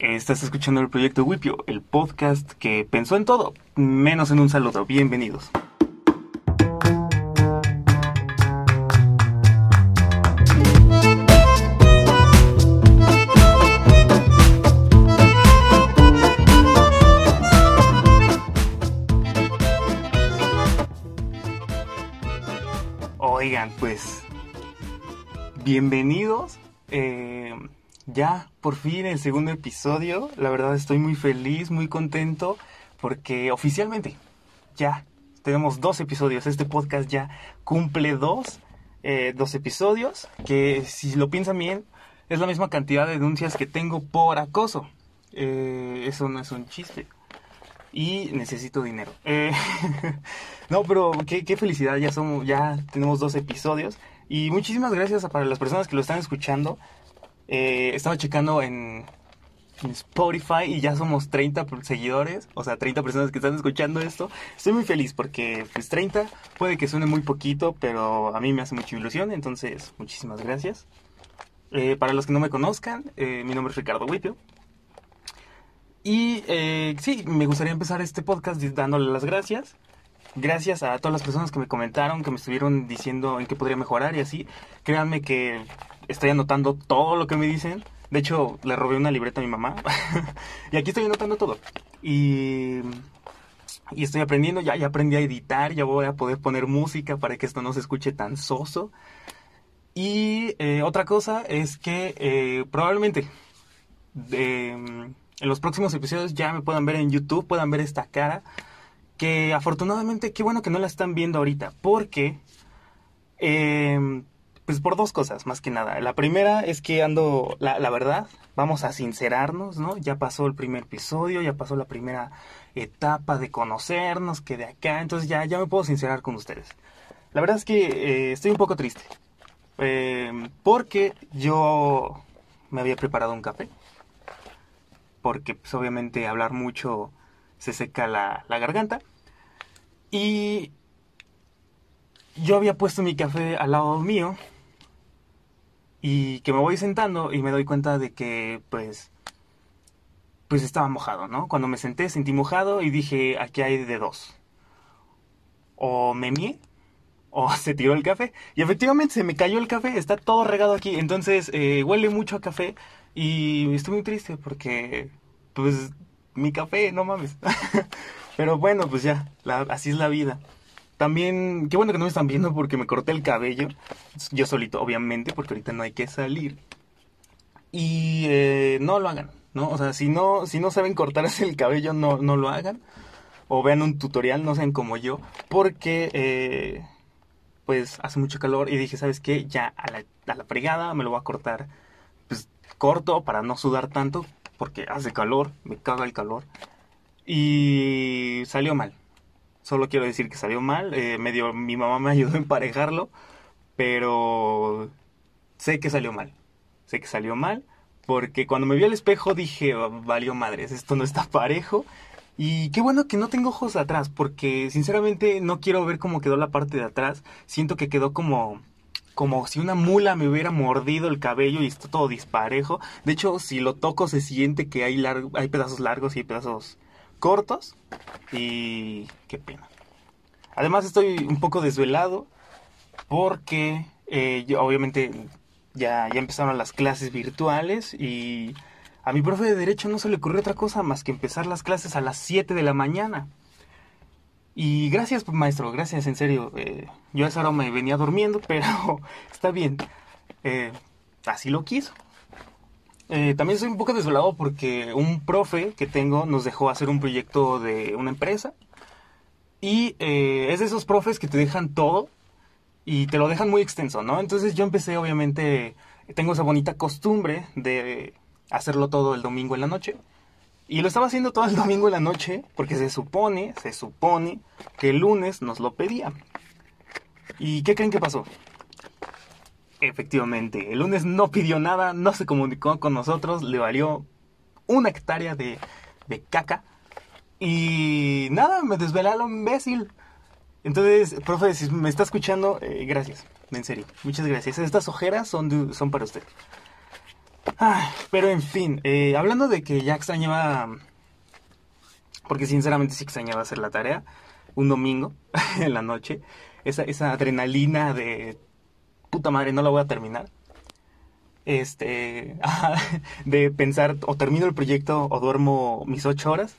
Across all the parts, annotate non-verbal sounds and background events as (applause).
Estás escuchando el proyecto Wipio, el podcast que pensó en todo, menos en un saludo. Bienvenidos. Oigan, pues, bienvenidos. Eh, ya, por fin, el segundo episodio. La verdad estoy muy feliz, muy contento, porque oficialmente ya tenemos dos episodios. Este podcast ya cumple dos, eh, dos episodios, que si lo piensan bien, es la misma cantidad de denuncias que tengo por acoso. Eh, eso no es un chiste. Y necesito dinero. Eh, (laughs) no, pero qué, qué felicidad, ya somos, ya tenemos dos episodios. Y muchísimas gracias para las personas que lo están escuchando. Eh, estaba checando en, Spotify y ya somos 30 seguidores, o sea, 30 personas que están escuchando esto. Estoy muy feliz porque pues 30 puede que suene muy poquito, pero a mí me hace mucha ilusión, entonces muchísimas gracias. Eh, para los que no me conozcan, eh, mi nombre es Ricardo Whipio. Y sí, me gustaría empezar este podcast dándole las gracias. Gracias a todas las personas que me comentaron, que me estuvieron diciendo en qué podría mejorar y así. Créanme que estoy anotando todo lo que me dicen. De hecho, le robé una libreta a mi mamá. (laughs) y aquí estoy anotando todo. Y, y estoy aprendiendo, ya, ya aprendí a editar, ya voy a poder poner música para que esto no se escuche tan soso. Y eh, otra cosa es que eh, probablemente de, en los próximos episodios ya me puedan ver en YouTube, puedan ver esta cara. Que afortunadamente, qué bueno que no la están viendo ahorita, porque eh, pues por dos cosas, más que nada. La primera es que ando, la, la, verdad, vamos a sincerarnos, ¿no? Ya pasó el primer episodio, ya pasó la primera etapa de conocernos, que de acá, entonces ya, ya me puedo sincerar con ustedes. La verdad es que eh, estoy un poco triste, eh, porque yo me había preparado un café, porque pues obviamente hablar mucho se seca la, la garganta, y yo había puesto mi café al lado mío, y que me voy sentando y me doy cuenta de que pues pues estaba mojado, ¿no? Cuando me senté sentí mojado y dije, aquí hay de dos. O me mié o (laughs) se tiró el café. Y efectivamente se me cayó el café, está todo regado aquí. Entonces eh, huele mucho a café y estoy muy triste porque pues mi café, no mames. (laughs) Pero bueno, pues ya, así es la vida. También, qué bueno que no me están viendo porque me corté el cabello. Yo solito, obviamente, porque ahorita no hay que salir. Y eh, no lo hagan, ¿no? O sea, si no, si no saben cortarse el cabello, no, no lo hagan. O vean un tutorial, no sean como yo. Porque, eh, pues, hace mucho calor. Y dije, ¿sabes qué? Ya a la, a la fregada me lo voy a cortar, pues, corto para no sudar tanto. Porque hace calor, me caga el calor. Y salió mal Solo quiero decir que salió mal. Eh, medio, mi mamá me (laughs) ayudó a emparejarlo. Pero sé que salió mal. Sé que salió mal. Porque cuando me vi al espejo dije, valió madres, esto no está (laughs) parejo. Y qué bueno que no tengo ojos atrás, porque sinceramente no quiero ver cómo quedó la parte de atrás. Siento que quedó como como si una mula me hubiera mordido el cabello y está todo disparejo. De hecho, si lo toco se siente que hay, hay pedazos largos y hay pedazos cortos y qué pena. Además estoy un poco desvelado porque eh, yo, obviamente ya, ya empezaron las clases virtuales y a mi profe de derecho no se le ocurrió otra cosa más que empezar las clases a las 7 de la mañana. Y gracias, maestro, gracias, en serio. Eh, yo a esa hora me venía durmiendo, (laughs) pero está bien. Eh, así lo quiso. Eh, también soy un poco desolado porque un profe que tengo nos dejó hacer un proyecto de una empresa. Y eh, es de esos profes que te dejan todo y te lo dejan muy extenso, ¿no? Entonces yo empecé, obviamente, tengo esa bonita costumbre de hacerlo todo el domingo en la noche. Y lo estaba haciendo todo el domingo en la noche porque se supone, se supone que el lunes nos lo pedían. ¿Y qué creen que pasó? Efectivamente, el lunes no pidió nada, no se comunicó con nosotros, le valió una hectárea de, de caca. Y nada, me desvelé a lo imbécil. Entonces, profe, si me está escuchando, eh, gracias, en serio, muchas gracias. Estas ojeras son, son para usted. Pero en fin, eh, hablando de que ya extrañaba, porque sinceramente sí extrañaba hacer la tarea, un domingo (laughs) en la noche, esa, esa adrenalina de puta madre, no la voy a terminar. Este, (laughs) de pensar, o termino el proyecto o duermo mis ocho horas,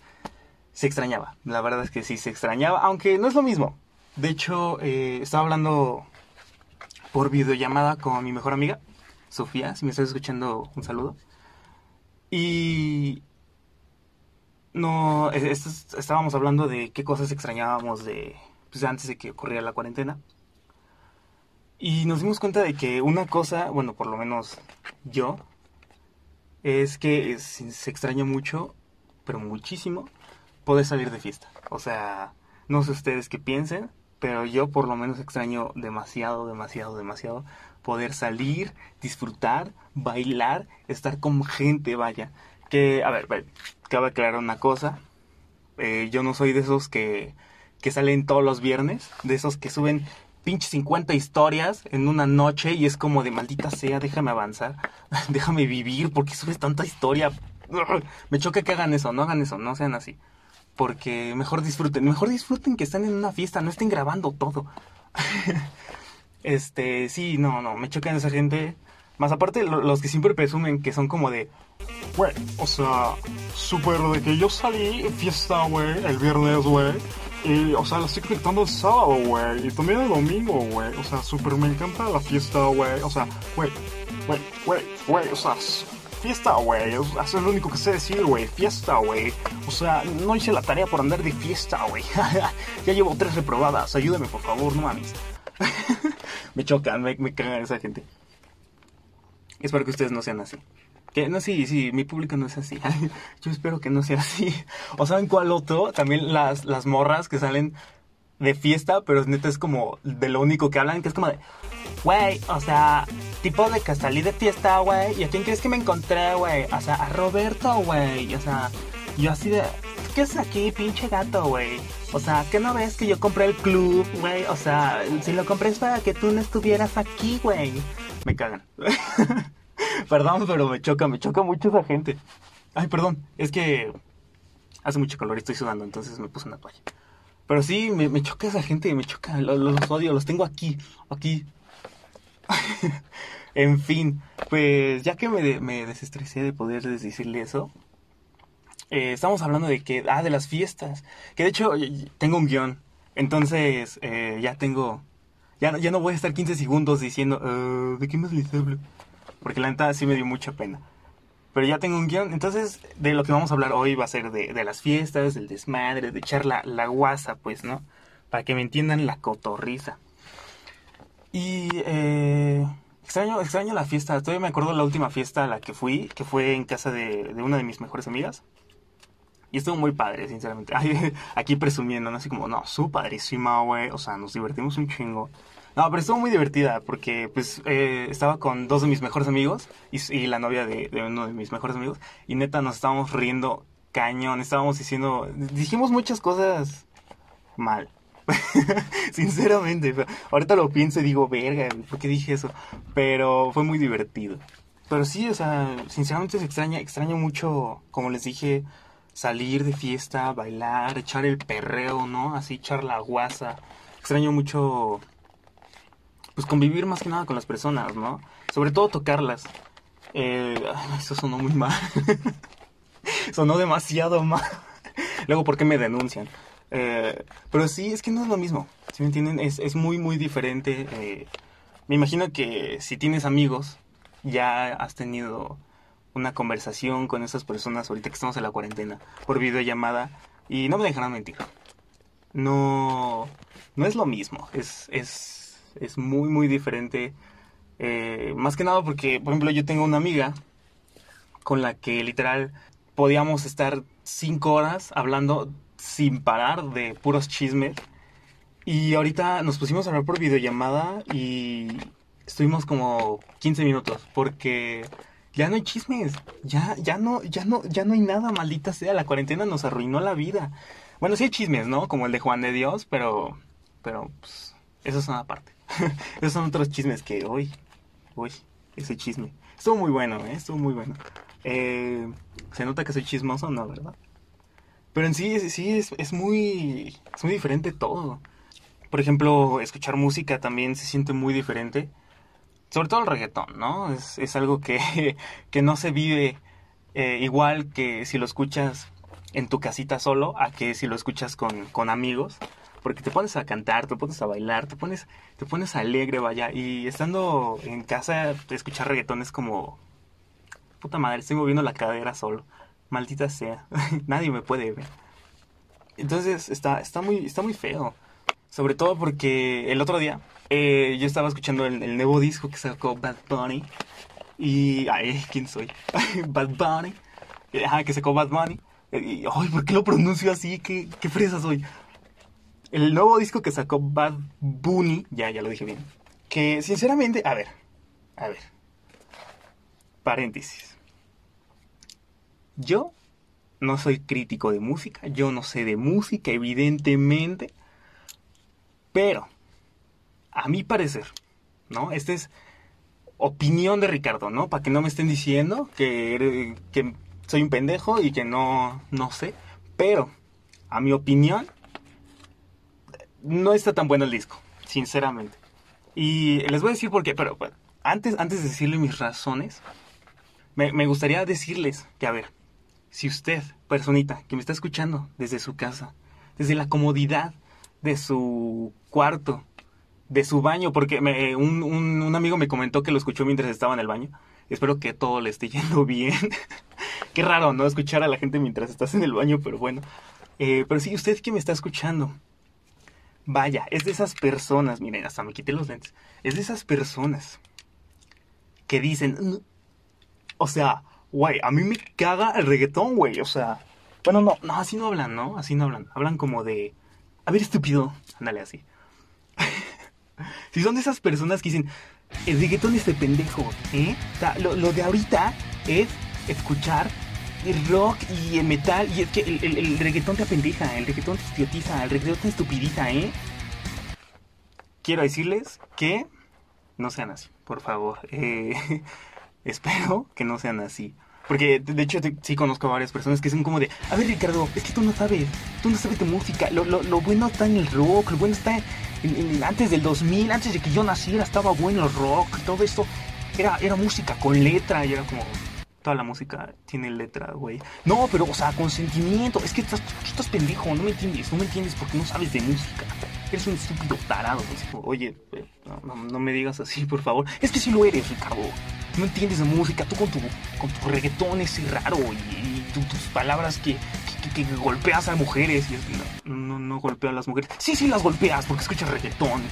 se extrañaba. La verdad es que sí se extrañaba, aunque no es lo mismo. De hecho, eh, estaba hablando por videollamada con mi mejor amiga, Sofía, si me estás escuchando, un saludo. Y no, estábamos hablando de qué cosas extrañábamos de pues, antes de que ocurriera la cuarentena. Y nos dimos cuenta de que una cosa, bueno, por lo menos yo, es que se extraña mucho, pero muchísimo, poder salir de fiesta. O sea, no sé ustedes qué piensen, pero yo por lo menos extraño demasiado, demasiado, demasiado poder salir, disfrutar, bailar, estar con gente, vaya. Que, a ver, cabe aclarar una cosa. Eh, yo no soy de esos que, que salen todos los viernes, de esos que suben pinche 50 historias en una noche y es como de maldita sea, déjame avanzar, (laughs) déjame vivir, porque subes tanta historia? (laughs) Me choca que hagan eso, no hagan eso, no sean así porque mejor disfruten, mejor disfruten que están en una fiesta, no estén grabando todo. (laughs) este, sí, no, no, me chocan esa gente. Más aparte, los que siempre presumen que son como de, güey, o sea, súper de que yo salí fiesta, güey, el viernes, güey. Y, o sea, la estoy conectando el sábado, güey. Y también el domingo, güey. O sea, súper me encanta la fiesta, güey. O sea, güey, güey, güey, güey. O sea, fiesta, güey. Eso es lo único que sé decir, güey. Fiesta, güey. O sea, no hice la tarea por andar de fiesta, güey. (laughs) ya llevo tres reprobadas. Ayúdame, por favor, no mames. (laughs) me chocan, me, me cagan esa gente. Espero que ustedes no sean así. Que no, sí, sí, mi público no es así. (laughs) Yo espero que no sea así. O saben cuál otro, también las, las morras que salen de fiesta, pero neta es como de lo único que hablan, que es como de, güey, o sea, tipo de que salí de fiesta, güey, ¿y a quién crees que me encontré, güey? O sea, a Roberto, güey, o sea, yo así de, ¿qué es aquí, pinche gato, güey? O sea, ¿qué no ves que yo compré el club, güey? O sea, si lo compré es para que tú no estuvieras aquí, güey. Me cagan. (laughs) (laughs) perdón, pero me choca, me choca mucho esa gente. Ay, perdón, es que hace mucho calor y estoy sudando, entonces me puse una toalla. Pero sí, me, choca esa gente, me choca, los, los odio, los tengo aquí, aquí. (laughs) en fin, pues ya que me, desestresé de poder decirle eso, eh, estamos hablando de que, ah, de las fiestas, que de hecho tengo un guion, entonces eh, ya tengo, ya, ya no voy a estar 15 segundos diciendo, uh, ¿de qué más les hablo? Porque la neta sí me dio mucha pena pero ya tengo un guion. Entonces, de lo que vamos a hablar hoy va a ser de, las fiestas, del desmadre, de echar la, guasa, pues, ¿no? Para que me entiendan la cotorriza. Y eh, extraño, extraño la fiesta. Todavía me acuerdo la última fiesta a la que fui, que fue en casa de, de una de mis mejores amigas. Y estuvo muy padre, sinceramente. (laughs) Aquí presumiendo, ¿no? Así como, no, su padrísima, güey. O sea, nos divertimos un chingo. No, pero estuvo muy divertida porque pues eh, estaba con dos de mis mejores amigos y, la novia de, uno de mis mejores amigos y neta nos estábamos riendo cañón, estábamos diciendo, dijimos muchas cosas mal. (laughs) Sinceramente, ahorita lo pienso y digo, verga, ¿por qué dije eso? Pero fue muy divertido. Pero sí, o sea, sinceramente se extraña, extraño mucho, como les dije, salir de fiesta, bailar, echar el perreo, ¿no? Así echar la guasa. Extraño mucho pues convivir más que nada con las personas, ¿no? Sobre todo tocarlas. Eh, eso sonó muy mal. (laughs) sonó demasiado mal. Luego, ¿por qué me denuncian? Eh, pero sí, es que no es lo mismo. ¿Sí me entienden? Es, es muy, muy diferente. Eh, me imagino que si tienes amigos, ya has tenido una conversación con esas personas ahorita que estamos en la cuarentena por videollamada y no me dejarán mentir. No, no es lo mismo. Es, es es muy, muy diferente. Eh, más que nada porque, por ejemplo, yo tengo una amiga con la que literal podíamos estar cinco horas hablando sin parar de puros chismes. Y ahorita nos pusimos a hablar por videollamada y estuvimos como 15 minutos porque ya no hay chismes, ya ya no ya no ya no hay nada, maldita sea, la cuarentena nos arruinó la vida. Bueno, sí hay chismes, ¿no? Como el de Juan de Dios, pero pero pues, eso es una parte. (laughs) Esos son otros chismes que, uy, uy, ese chisme. Estuvo muy bueno, ¿eh? Estuvo muy bueno. Eh, se nota que soy chismoso, ¿no? ¿Verdad? Pero en sí, sí, es, es, muy, es muy diferente todo. Por ejemplo, escuchar música también se siente muy diferente. Sobre todo el reggaetón, ¿no? Es, es algo que, (laughs) que no se vive eh, igual que si lo escuchas en tu casita solo a que si lo escuchas con, con amigos porque te pones a cantar, te pones a bailar, te pones, te pones alegre, vaya, y estando en casa, escuchar reggaetón es como, puta madre, estoy moviendo la cadera solo, maldita sea, (laughs) nadie me puede ver. Entonces está, está, muy, está muy feo, sobre todo porque el otro día eh, yo estaba escuchando el, nuevo disco que sacó Bad Bunny, y, ay, ¿quién soy? (laughs) Bad Bunny, ajá, que sacó Bad Bunny. Y, ay, ¿por qué lo pronuncio así? ¿Qué, qué fresa soy? El nuevo disco que sacó Bad Bunny, ya, ya lo dije bien. Que sinceramente, a ver, a ver. Paréntesis. Yo no soy crítico de música, yo no sé de música, evidentemente. Pero, a mi parecer, ¿no? Esta es opinión de Ricardo, ¿no? Para que no me estén diciendo que, que soy un pendejo y que no, no sé. Pero, a mi opinión, no está tan bueno el disco, sinceramente. Y les voy a decir por qué, pero antes, antes de decirle mis razones, me, gustaría decirles que, a ver, si usted, personita, que me está escuchando desde su casa, desde la comodidad de su cuarto, de su baño, porque un, un, amigo me comentó que lo escuchó mientras estaba en el baño. Espero que todo le esté (laughs) yendo bien. Qué raro, ¿no? Escuchar a la gente mientras estás en el baño, pero bueno. Eh, pero sí, usted que me está escuchando, Vaya, es de esas personas, miren, hasta me quité los lentes. Es de esas personas que dicen, o sea, güey, a mí me caga el reggaetón, güey, o sea, bueno, no, no, así no hablan, ¿no? Así no hablan. Hablan como de, a ver, estúpido, ándale así. (laughs) si son de esas personas que dicen, el reggaetón es de pendejo, ¿eh? O sea, lo, lo de ahorita es escuchar el rock y el metal. Y es que el, reggaetón te apendeja, el reggaetón te idiotiza, el reggaetón te estupidiza, ¿eh? Quiero decirles que no sean así, por favor. Eh, (laughs) espero que no sean así. Porque de hecho sí conozco a varias personas que son como de, a ver Ricardo, es que tú no sabes, tú no sabes de música, lo, lo, bueno está en el rock, lo bueno está en, antes del 2000, antes de que yo naciera estaba bueno el rock, todo esto era, era música con letra y era como, toda la música tiene letra, güey. No, pero, o sea, consentimiento. Es que estás, estás pendejo, no me entiendes. No me entiendes porque no sabes de música. Eres un estúpido tarado. Oye, eh, no, me digas así, por favor. Es que si lo eres, Ricardo. No entiendes de música. Tú con tu, con tu reggaetón ese raro y, tus palabras que, que, golpeas a mujeres. Y no, no, no golpeo a las mujeres. Sí, sí las golpeas porque escuchas reggaetón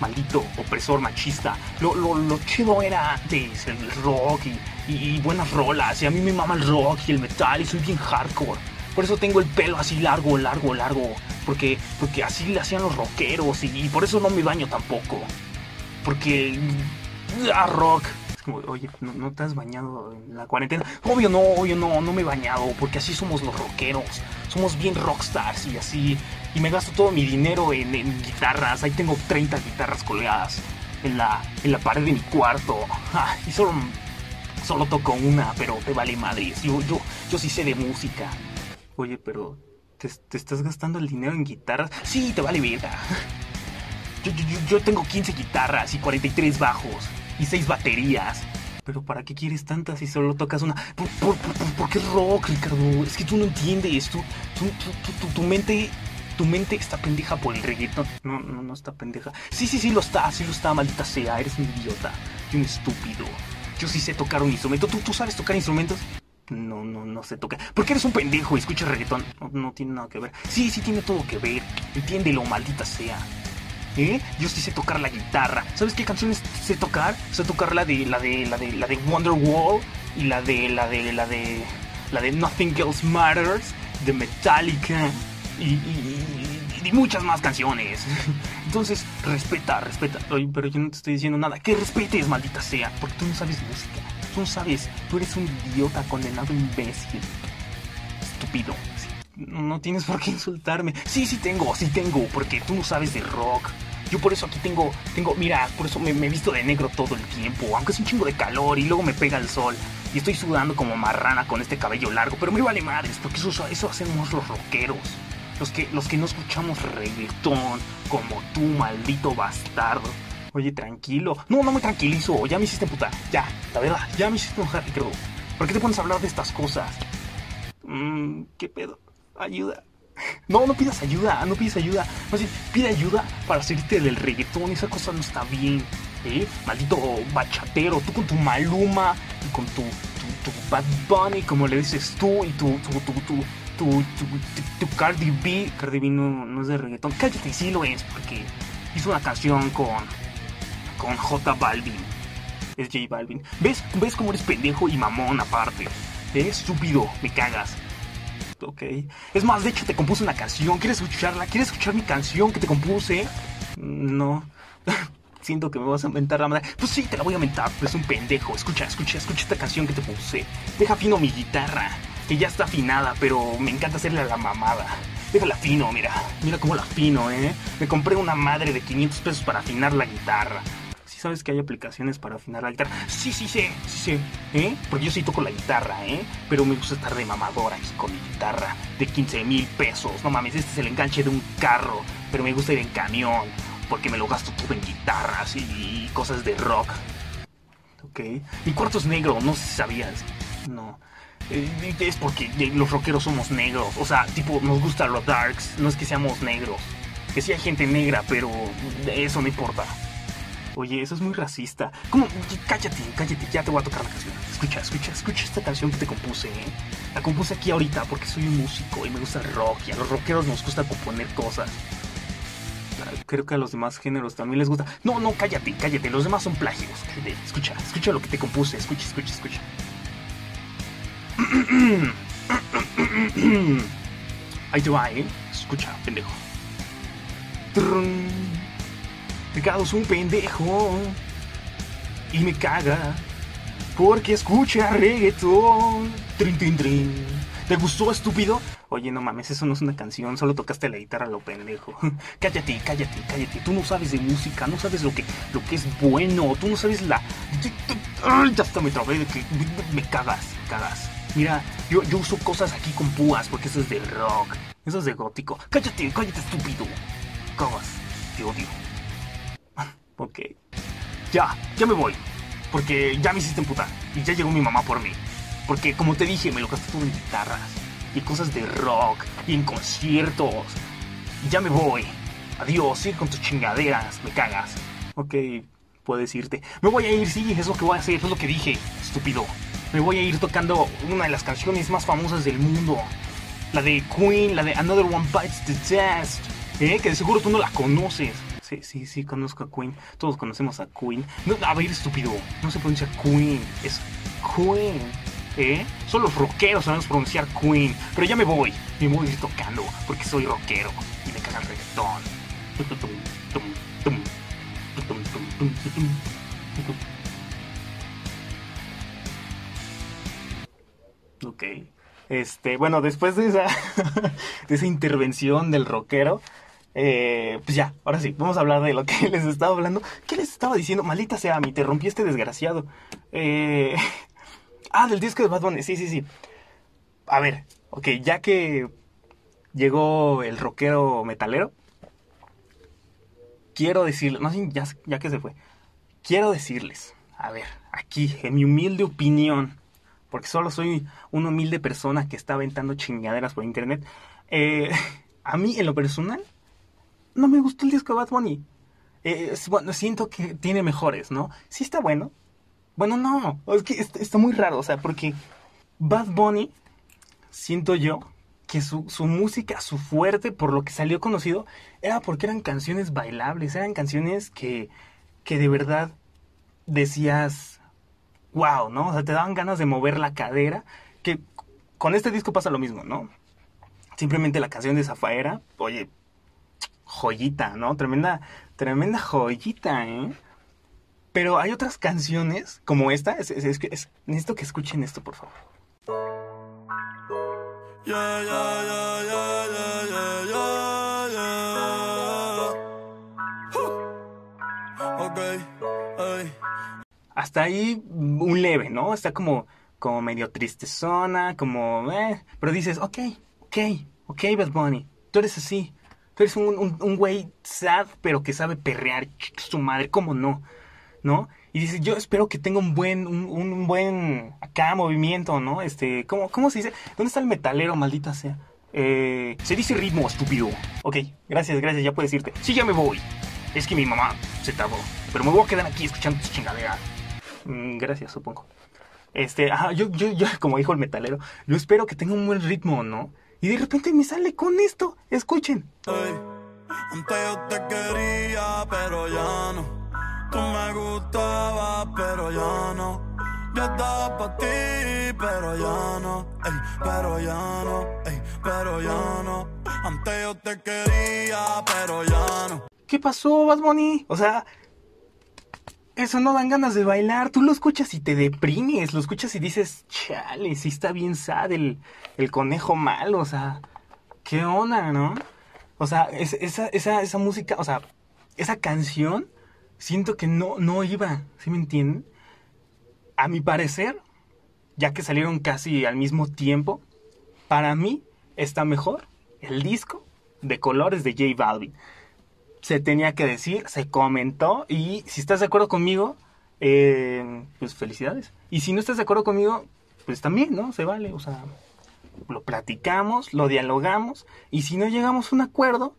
maldito opresor machista. Lo, lo, lo chido era antes, el rock y, buenas rolas. Y a mí me mama el rock y el metal y soy bien hardcore. Por eso tengo el pelo así largo, largo, largo. Porque, porque así le hacían los rockeros y, por eso no me baño tampoco. Porque... Ah, rock. Oye, ¿no, te has bañado en la cuarentena? Obvio no, obvio no, no me he bañado. Porque así somos los rockeros. Somos bien rockstars y así y me gasto todo mi dinero en, guitarras. Ahí tengo 30 guitarras colgadas en la, en la pared de mi cuarto. Ah, y solo, solo toco una, pero te vale madres. Yo, yo, yo sí sé de música. Oye, pero ¿te, estás gastando el dinero en guitarras? Sí, te vale verga. (laughs) Yo, yo, yo tengo 15 guitarras y 43 bajos y 6 baterías. Pero ¿para qué quieres tantas si solo tocas una? ¿Por, qué rock, Ricardo? Es que tú no entiendes. tu, tu mente tu mente está pendeja por el reggaetón. No, no, no está pendeja. Sí, sí, sí lo está, sí lo está, maldita sea. Eres un idiota y un estúpido. Yo sí sé tocar un instrumento. ¿Tú, tú sabes tocar instrumentos? No, no, no sé tocar. Porque eres un pendejo y escuchas reggaetón. No, no tiene nada que ver. Sí, sí tiene todo que ver. Entiéndelo, maldita sea. ¿Eh? Yo sí sé tocar la guitarra. ¿Sabes qué canciones sé tocar? Sé tocar la de la de la de la de Wonderwall y la de la de la de la de Nothing Else Matters de Metallica y, muchas más canciones. (laughs) Entonces, respeta, respeta. pero yo no te estoy diciendo nada. Que respetes, maldita sea, porque tú no sabes música. Tú no sabes, tú eres un idiota condenado imbécil. Estúpido. No, tienes por qué insultarme. Sí, sí tengo, sí tengo, porque tú no sabes de rock. Yo por eso aquí tengo, tengo, mira, por eso me, me visto de negro todo el tiempo, aunque es un chingo de calor y luego me pega el sol. Y estoy sudando como marrana con este cabello largo, pero me vale madres, porque eso, eso hacemos los rockeros. Los que, los que no escuchamos reggaetón, como tú, maldito bastardo. Oye, tranquilo. No, no me tranquilizo. Ya me hiciste puta. Ya, la verdad, ya me hiciste enojar, creo. ¿Por qué te pones a hablar de estas cosas? Mmm, ¿qué pedo? Ayuda. No, no pidas ayuda, no pidas ayuda. Más bien, pide ayuda para salirte del reggaetón. Esa cosa no está bien. ¿eh? Maldito bachatero, tú con tu Maluma y con tu, tu, Bad Bunny, como le dices tú, y tu, tu, tu, tu, tu, tu, Cardi B. Cardi B no, no es de reggaetón. Cállate, sí lo es, porque hizo una canción con, con J Balvin. Es J Balvin. ¿Ves, ¿Ves cómo eres pendejo y mamón aparte? ¿Eh? Estúpido, me cagas. Ok. Es más, de hecho te compuse una canción. ¿Quieres escucharla? ¿Quieres escuchar mi canción que te compuse? No. (laughs) siento que me vas a mentar la madre. Pues sí, te la voy a mentar, pero es un pendejo. Escucha, escucha, escucha esta canción que te puse. Deja fino mi guitarra, que ya está afinada, pero me encanta hacerle a la mamada. Déjala fino, mira. Mira cómo la afino, ¿eh? Me compré una madre de 500 pesos para afinar la guitarra. ¿Sí sabes que hay aplicaciones para afinar la guitarra? Sí, sí, sí, sí, ¿eh? Porque yo sí toco la guitarra, ¿eh? Pero me gusta estar de mamadora aquí con mi guitarra de 15 mil pesos. No mames, este es el enganche de un carro, pero me gusta ir en camión porque me lo gasto todo en guitarras y cosas de rock. Ok. Mi cuarto es negro, no sé si sabías. No. Eh, es porque los rockeros somos negros. O sea, tipo, nos gustan los darks. No es que seamos negros. Que sí hay gente negra, pero eso no importa. Oye, eso es muy racista. ¿Cómo? Cállate, cállate, ya te voy a tocar la canción. Escucha, escucha, escucha esta canción que te compuse. ¿eh? La compuse aquí ahorita porque soy un músico y me gusta el rock y a los rockeros nos gusta componer cosas creo que a los demás géneros también les gusta. No, no, cállate, cállate, los demás son plagios. Escucha, escucha lo que te compuse, escucha, escucha, escucha. Ahí te va, ¿eh? Escucha, pendejo. Ricardo es un pendejo y me caga porque escucha reggaetón. Trin, trin, trin. ¿Te gustó, estúpido? Oye, no mames, eso no es una canción, solo tocaste la guitarra lo pendejo. (laughs) cállate, cállate, cállate. Tú no sabes de música, no sabes lo que, lo que es bueno, tú no sabes la. Ya hasta me trabé de que me cagas, cagas. Mira, yo, yo uso cosas aquí con púas porque eso es de rock, eso es de gótico. Cállate, cállate, estúpido. Cagas, te odio. Ok. Ya, ya me voy. Porque ya me hiciste emputar. Y ya llegó mi mamá por mí. Porque como te dije, me lo gasté todo en guitarras y cosas de rock y en conciertos. Y ya me voy. Adiós, sigue con tus chingaderas, me cagas. Ok, puedes irte. Me voy a ir, sí, es lo que voy a hacer, es lo que dije, estúpido. Me voy a ir tocando una de las canciones más famosas del mundo. La de Queen, la de Another One Bites the Dust. ¿Eh? Que de seguro tú no la conoces. Sí, sí, sí, conozco a Queen. Todos conocemos a Queen. No, a ver, estúpido. No se pronuncia Queen, es Queen. ¿eh? Solo los rockeros sabemos pronunciar Queen. Pero ya me voy. Me voy a ir tocando porque soy rockero y me caga el reggaetón. Ok. Este, bueno, después de esa, (laughs) de esa intervención del rockero, eh, pues ya, ahora sí, vamos a hablar de lo que (laughs) les estaba hablando. ¿Qué les estaba diciendo? Maldita sea, me interrumpí este desgraciado. Eh, (laughs) Ah, del disco de Bad Bunny, sí, sí, sí. A ver, ok, ya que llegó el rockero metalero, quiero decirles, sé, ya, ya que se fue, quiero decirles, a ver, aquí, en mi humilde opinión, porque solo soy una humilde persona que está aventando chingaderas por internet, eh, (laughs) a mí en lo personal, no me gustó el disco de Bad Bunny. Eh, bueno, siento que tiene mejores, ¿no? Sí está bueno, bueno, no, es que está, muy raro, o sea, porque Bad Bunny, siento yo, que su, música, su fuerte, por lo que salió conocido, era porque eran canciones bailables, eran canciones que, que de verdad decías, wow, ¿no? O sea, te daban ganas de mover la cadera, que con este disco pasa lo mismo, ¿no? Simplemente la canción de Zafaera, oye, joyita, ¿no? Tremenda, tremenda joyita, ¿eh? Pero hay otras canciones como esta. Es, es, es, necesito que escuchen esto, por favor. Hasta ahí un leve, ¿no? Está como, como medio tristezona, como... Eh. Pero dices, ok, ok, ok, Bad Bunny, tú eres así, tú eres un, un, güey sad, pero que sabe perrear su madre, ¿cómo no? ¿No? Y dices, yo espero que tenga un buen, un, un buen, acá, movimiento, ¿no? Este, ¿cómo, ¿cómo se dice? ¿Dónde está el metalero, maldita sea? Eh, se dice ritmo, estúpido. Ok, gracias, gracias, ya puedes irte. Sí, ya me voy. Es que mi mamá se tardó. Pero me voy a quedar aquí escuchando tu chingadera. Mm, gracias, supongo. Este, ajá, yo, yo, yo, (laughs) como dijo el metalero, yo espero que tenga un buen ritmo, ¿no? Y de repente me sale con esto. Escuchen. antes yo te quería, pero ya no. Tú me gustabas, pero ya no. Yo estaba para ti, pero ya no. Ey, pero ya no. Ey, pero ya no. Antes yo te quería, pero ya no. ¿Qué pasó, Bad Bunny? O sea, eso no dan ganas de bailar. Tú lo escuchas y te deprimes. Lo escuchas y dices, chale, sí está bien sad el, el conejo malo. O sea, qué onda, ¿no? O sea, esa, esa, esa música, o sea, esa canción, siento que no, no iba, ¿sí me entienden? A mi parecer, ya que salieron casi al mismo tiempo, para mí está mejor el disco de colores de J Balvin se tenía que decir, se comentó y si estás de acuerdo conmigo, eh, pues felicidades. Y si no estás de acuerdo conmigo, pues también, ¿no? Se vale, o sea, lo platicamos, lo dialogamos y si no llegamos a un acuerdo,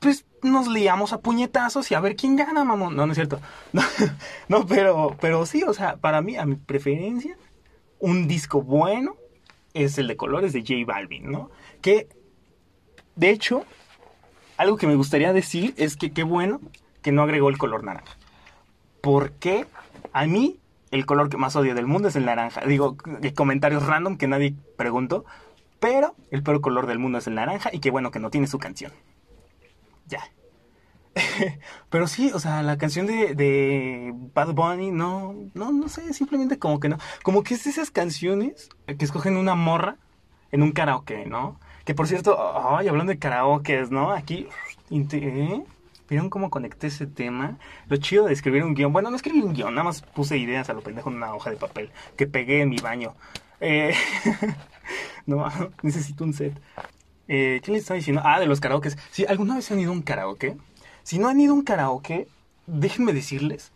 pues nos liamos a puñetazos y a ver quién gana, mamón. No, no es cierto. (laughs) No, pero, pero sí, o sea, para mí, a mi preferencia, un disco bueno es el de colores de J Balvin, ¿no? Que, de hecho, algo que me gustaría decir es que qué bueno que no agregó el color naranja. Porque a mí el color que más odio del mundo es el naranja. Digo, comentarios random que nadie preguntó. Pero el peor color del mundo es el naranja y qué bueno que no tiene su canción. Ya. (laughs) pero sí, o sea, la canción de, de, Bad Bunny, no, no, no sé, simplemente como que no. Como que es esas canciones que escogen una morra en un karaoke, ¿no? Que por cierto, ay, hablando de karaoke, ¿no? Aquí, ¿eh? ¿Vieron cómo conecté ese tema? Lo chido de escribir un guion. Bueno, no escribí un guion, nada más puse ideas a lo pendejo en una hoja de papel que pegué en mi baño. Eh, (laughs) no, (laughs) necesito un set. Eh, ¿Qué les estaba diciendo? Ah, de los karaokes. Si alguna vez han ido a un karaoke, si no han ido a un karaoke, déjenme decirles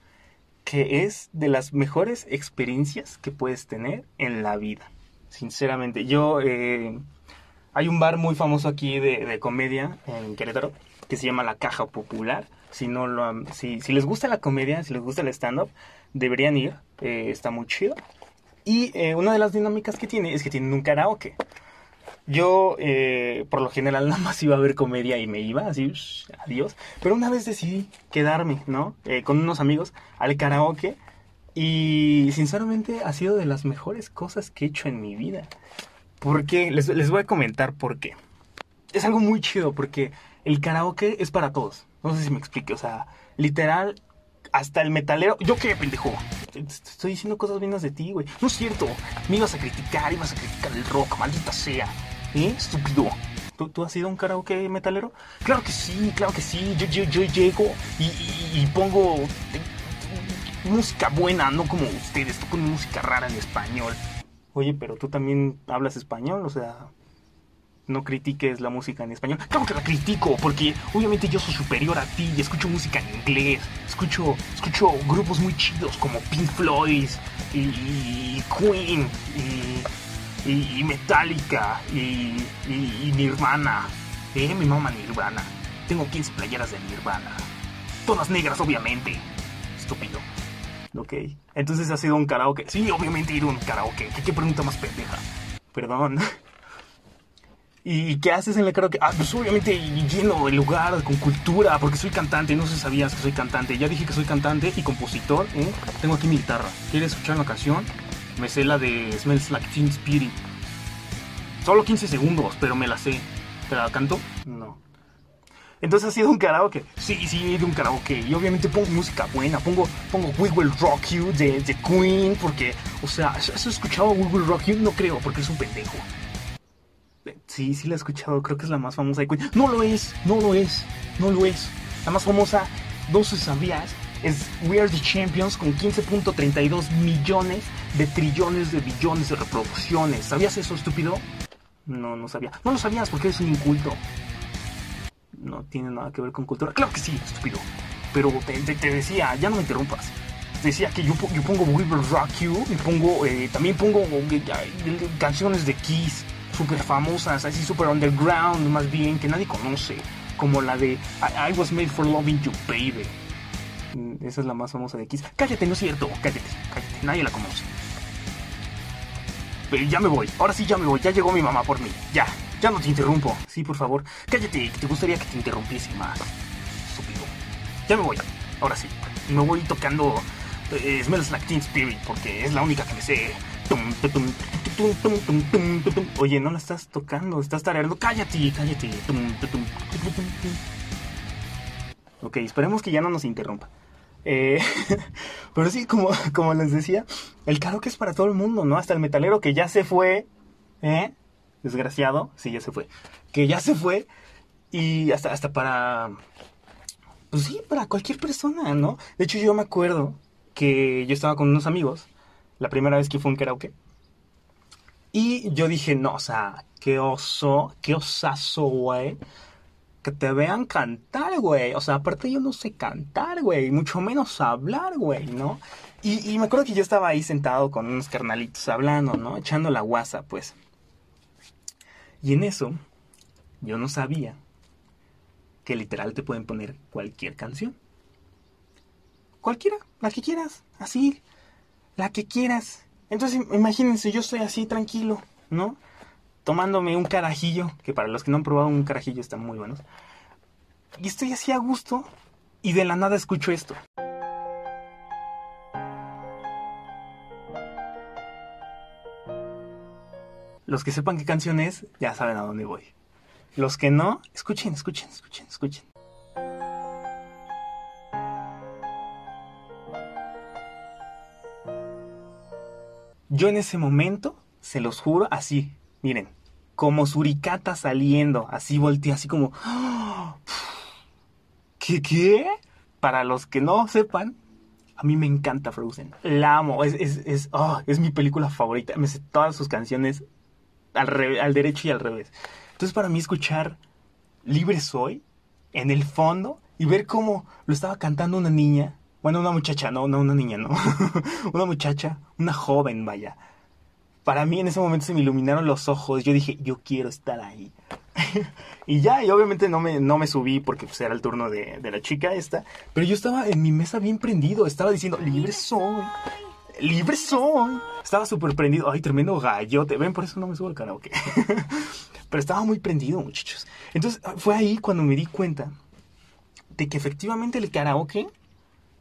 que es de las mejores experiencias que puedes tener en la vida. Sinceramente, yo eh, hay un bar muy famoso aquí de, comedia en Querétaro que se llama La Caja Popular. Si, no si, les gusta la comedia, si les gusta el stand-up, deberían ir. Eh, está muy chido. Y eh, una de las dinámicas que tiene es que tienen un karaoke. Yo, eh, por lo general, nada más iba a ver comedia y me iba, así, adiós. Pero una vez decidí quedarme, ¿no? con unos amigos al karaoke. Y sinceramente ha sido de las mejores cosas que he hecho en mi vida. Porque les, les voy a comentar por qué. Es algo muy chido porque el karaoke es para todos. No sé si me explique. O sea, literal, hasta el metalero. ¿Yo qué, pendejo? estoy diciendo cosas buenas de ti, güey. No es cierto. Me ibas a criticar, ibas a criticar el rock, maldita sea. ¿Eh? Estúpido. ¿Tú, has ido a un karaoke metalero? Claro que sí, claro que sí. Yo, yo, yo llego y, y pongo música buena, no como ustedes. Tú pones música rara en español oye, pero tú también hablas español, o sea, no critiques la música en español. Claro que la critico, porque obviamente yo soy superior a ti y escucho música en inglés. Escucho, escucho grupos muy chidos como Pink Floyd y, Queen y, Metallica y, Nirvana. Eh, mi mamá Nirvana. Tengo 15 playeras de Nirvana. Todas negras, obviamente. Estúpido. Ok. Entonces ha sido un karaoke. Sí, obviamente ir a un karaoke. ¿Qué, pregunta más pendeja? Perdón. (laughs) ¿Y qué haces en el karaoke? Ah, pues obviamente lleno el lugar con cultura, porque soy cantante, no sé si sabías que soy cantante. Ya dije que soy cantante y compositor, ¿eh? Tengo aquí mi guitarra. ¿Quieres escuchar una canción? Me sé la de Smells Like Teen Spirit. Solo 15 segundos, pero me la sé. ¿Te la canto? No. Entonces ha sido un karaoke. Sí, sí, he un karaoke. Y obviamente pongo música buena. Pongo, pongo We Will Rock You de, de Queen. Porque, o sea, ¿has escuchado We Will Rock You? No creo, porque es un pendejo. Sí, sí la he escuchado. Creo que es la más famosa de Queen. No lo es, no lo es, no lo es. La más famosa, no si sabías es We Are the Champions con 15.32 millones de trillones de billones de reproducciones. ¿Sabías eso, estúpido? No, no sabía. No lo sabías porque eres un inculto. No tiene nada que ver con cultura. Claro que sí, estúpido. Pero te, decía, ya no me interrumpas. decía que yo, yo pongo We Will Rock You y pongo, eh, también pongo eh, canciones de Kiss súper famosas, así súper underground, más bien, que nadie conoce. Como la de I, Was Made for Loving You, Baby. Mm, esa es la más famosa de Kiss. Cállate, no es cierto. Cállate, cállate. Nadie la conoce. Pero ya me voy. Ahora sí ya me voy. Ya llegó mi mamá por mí. Ya. Ya no te interrumpo. Sí, por favor. Cállate, que te gustaría que te interrumpiese más. Estúpido. Ya me voy. Ahora sí. Me voy tocando eh, Smells Like Teen Spirit porque es la única que me sé. Oye, no la estás tocando, estás tareando. Cállate, cállate. Ok, esperemos que ya no nos interrumpa. Eh, pero sí, como, como les decía, el karaoke es para todo el mundo, ¿no? Hasta el metalero que ya se fue, ¿eh? Desgraciado, sí, ya se fue. Que ya se fue. Y hasta, hasta para. Pues sí, para cualquier persona, ¿no? De hecho, yo me acuerdo que yo estaba con unos amigos la primera vez que fue un karaoke. Y yo dije, no, o sea, qué oso, qué osazo, güey que te vean cantar, güey. O sea, aparte yo no sé cantar, güey. Mucho menos hablar, güey, ¿no? Y, me acuerdo que yo estaba ahí sentado con unos carnalitos hablando, ¿no? Echando la guasa, pues. Y en eso, yo no sabía que literal te pueden poner cualquier canción. Cualquiera, la que quieras, así, la que quieras. Entonces, imagínense, yo estoy así tranquilo, ¿no? tomándome un carajillo, que para los que no han probado un carajillo están muy buenos. Y estoy así a gusto y de la nada escucho esto. Los que sepan qué canción es, ya saben a dónde voy. Los que no, escuchen, escuchen, escuchen, escuchen. Yo en ese momento, se los juro, así, miren, como suricata saliendo, así volteé, así como... (gasps) ¿Qué qué? Para los que no sepan, a mí me encanta Frozen. La amo, es, es, es, oh, es mi película favorita. Me sé todas sus canciones al, al derecho y al revés. Entonces para mí escuchar Libre Soy en el fondo y ver cómo lo estaba cantando una niña, bueno, una muchacha, no, no una niña, no, (laughs) una muchacha, una joven, vaya, para mí en ese momento se me iluminaron los ojos. Yo dije, yo quiero estar ahí. (laughs) y ya, y obviamente no me, no me subí porque pues, era el turno de, la chica esta. Pero yo estaba en mi mesa bien prendido. Estaba diciendo, libre soy. Libre soy. Estaba súper prendido. Ay, tremendo gallote. Ven, por eso no me subo al karaoke. (laughs) pero estaba muy prendido, muchachos. Entonces fue ahí cuando me di cuenta de que efectivamente el karaoke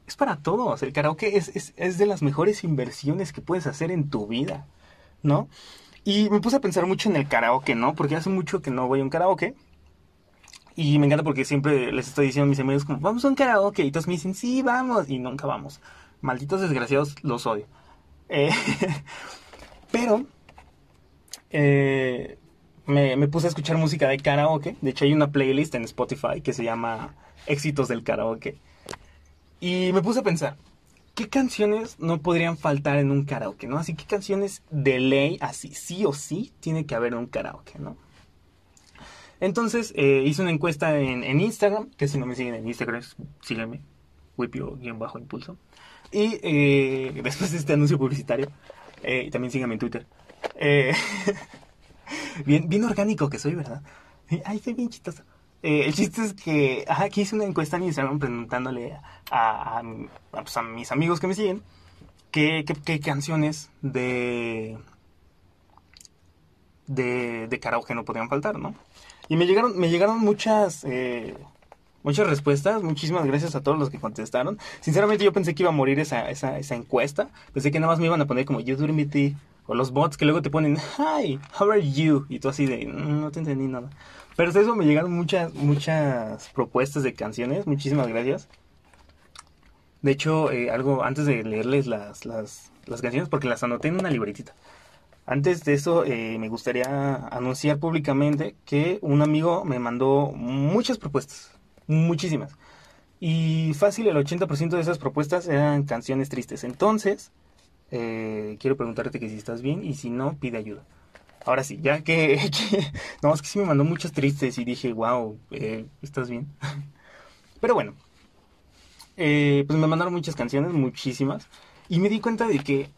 es para todos. El karaoke es, es, es de las mejores inversiones que puedes hacer en tu vida. ¿no? Y me puse a pensar mucho en el karaoke, ¿no? Porque hace mucho que no voy a un karaoke. Y me encanta porque siempre les estoy diciendo a mis amigos como, vamos a un karaoke. Y todos me dicen, sí, vamos. Y nunca vamos. Malditos desgraciados, los odio. Eh, (laughs) pero eh, me, puse a escuchar música de karaoke. De hecho, hay una playlist en Spotify que se llama Éxitos del Karaoke. Y me puse a pensar, ¿qué canciones no podrían faltar en un karaoke, no? Así que canciones de ley, así, sí o sí, tiene que haber un karaoke, ¿no? Entonces, eh, hice una encuesta en, Instagram, que si no me siguen en Instagram, sígueme, wipio-impulso. Y eh, (laughs) después de este anuncio publicitario, eh, también síganme en Twitter. (laughs) bien, bien orgánico que soy, ¿verdad? Ay, soy bien chistoso. Eh, el chiste es que aquí hice una encuesta en Instagram preguntándole a, pues, a, mis amigos que me siguen qué, qué, canciones de, de, de karaoke no podrían faltar, ¿no? Y me llegaron, me llegaron muchas, eh, muchas respuestas. Muchísimas gracias a todos los que contestaron. Sinceramente yo pensé que iba a morir esa, esa, encuesta. Pensé que nada más me iban a poner como You ti o los bots que luego te ponen Hi, how are you? Y tú así de mm, no te entendí nada. Pero eso me llegaron muchas, muchas propuestas de canciones. Muchísimas gracias. De hecho, eh, algo antes de leerles las, las, las, canciones, porque las anoté en una libretita. Antes de eso, eh, me gustaría anunciar públicamente que un amigo me mandó muchas propuestas. Muchísimas. Y fácil, el 80% de esas propuestas eran canciones tristes. Entonces, eh, quiero preguntarte que si estás bien y si no, pide ayuda. Ahora sí, ya que, (laughs) no, es que sí me mandó muchos tristes y dije, wow, eh, ¿estás bien? (laughs) Pero bueno, eh, pues me mandaron muchas canciones, muchísimas, y me di cuenta de que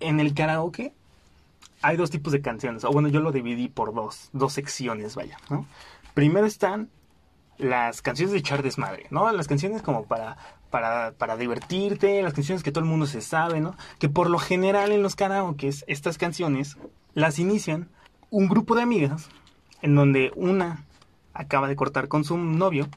en el karaoke hay dos tipos de canciones, o bueno, yo lo dividí por dos, dos secciones, vaya, ¿no? Primero están las canciones de echar desmadre, ¿no? Las canciones como para, para, para divertirte, las canciones que todo el mundo se sabe, ¿no? Que por lo general en los karaokes, estas canciones las inician un grupo de amigas en donde una acaba de cortar con su novio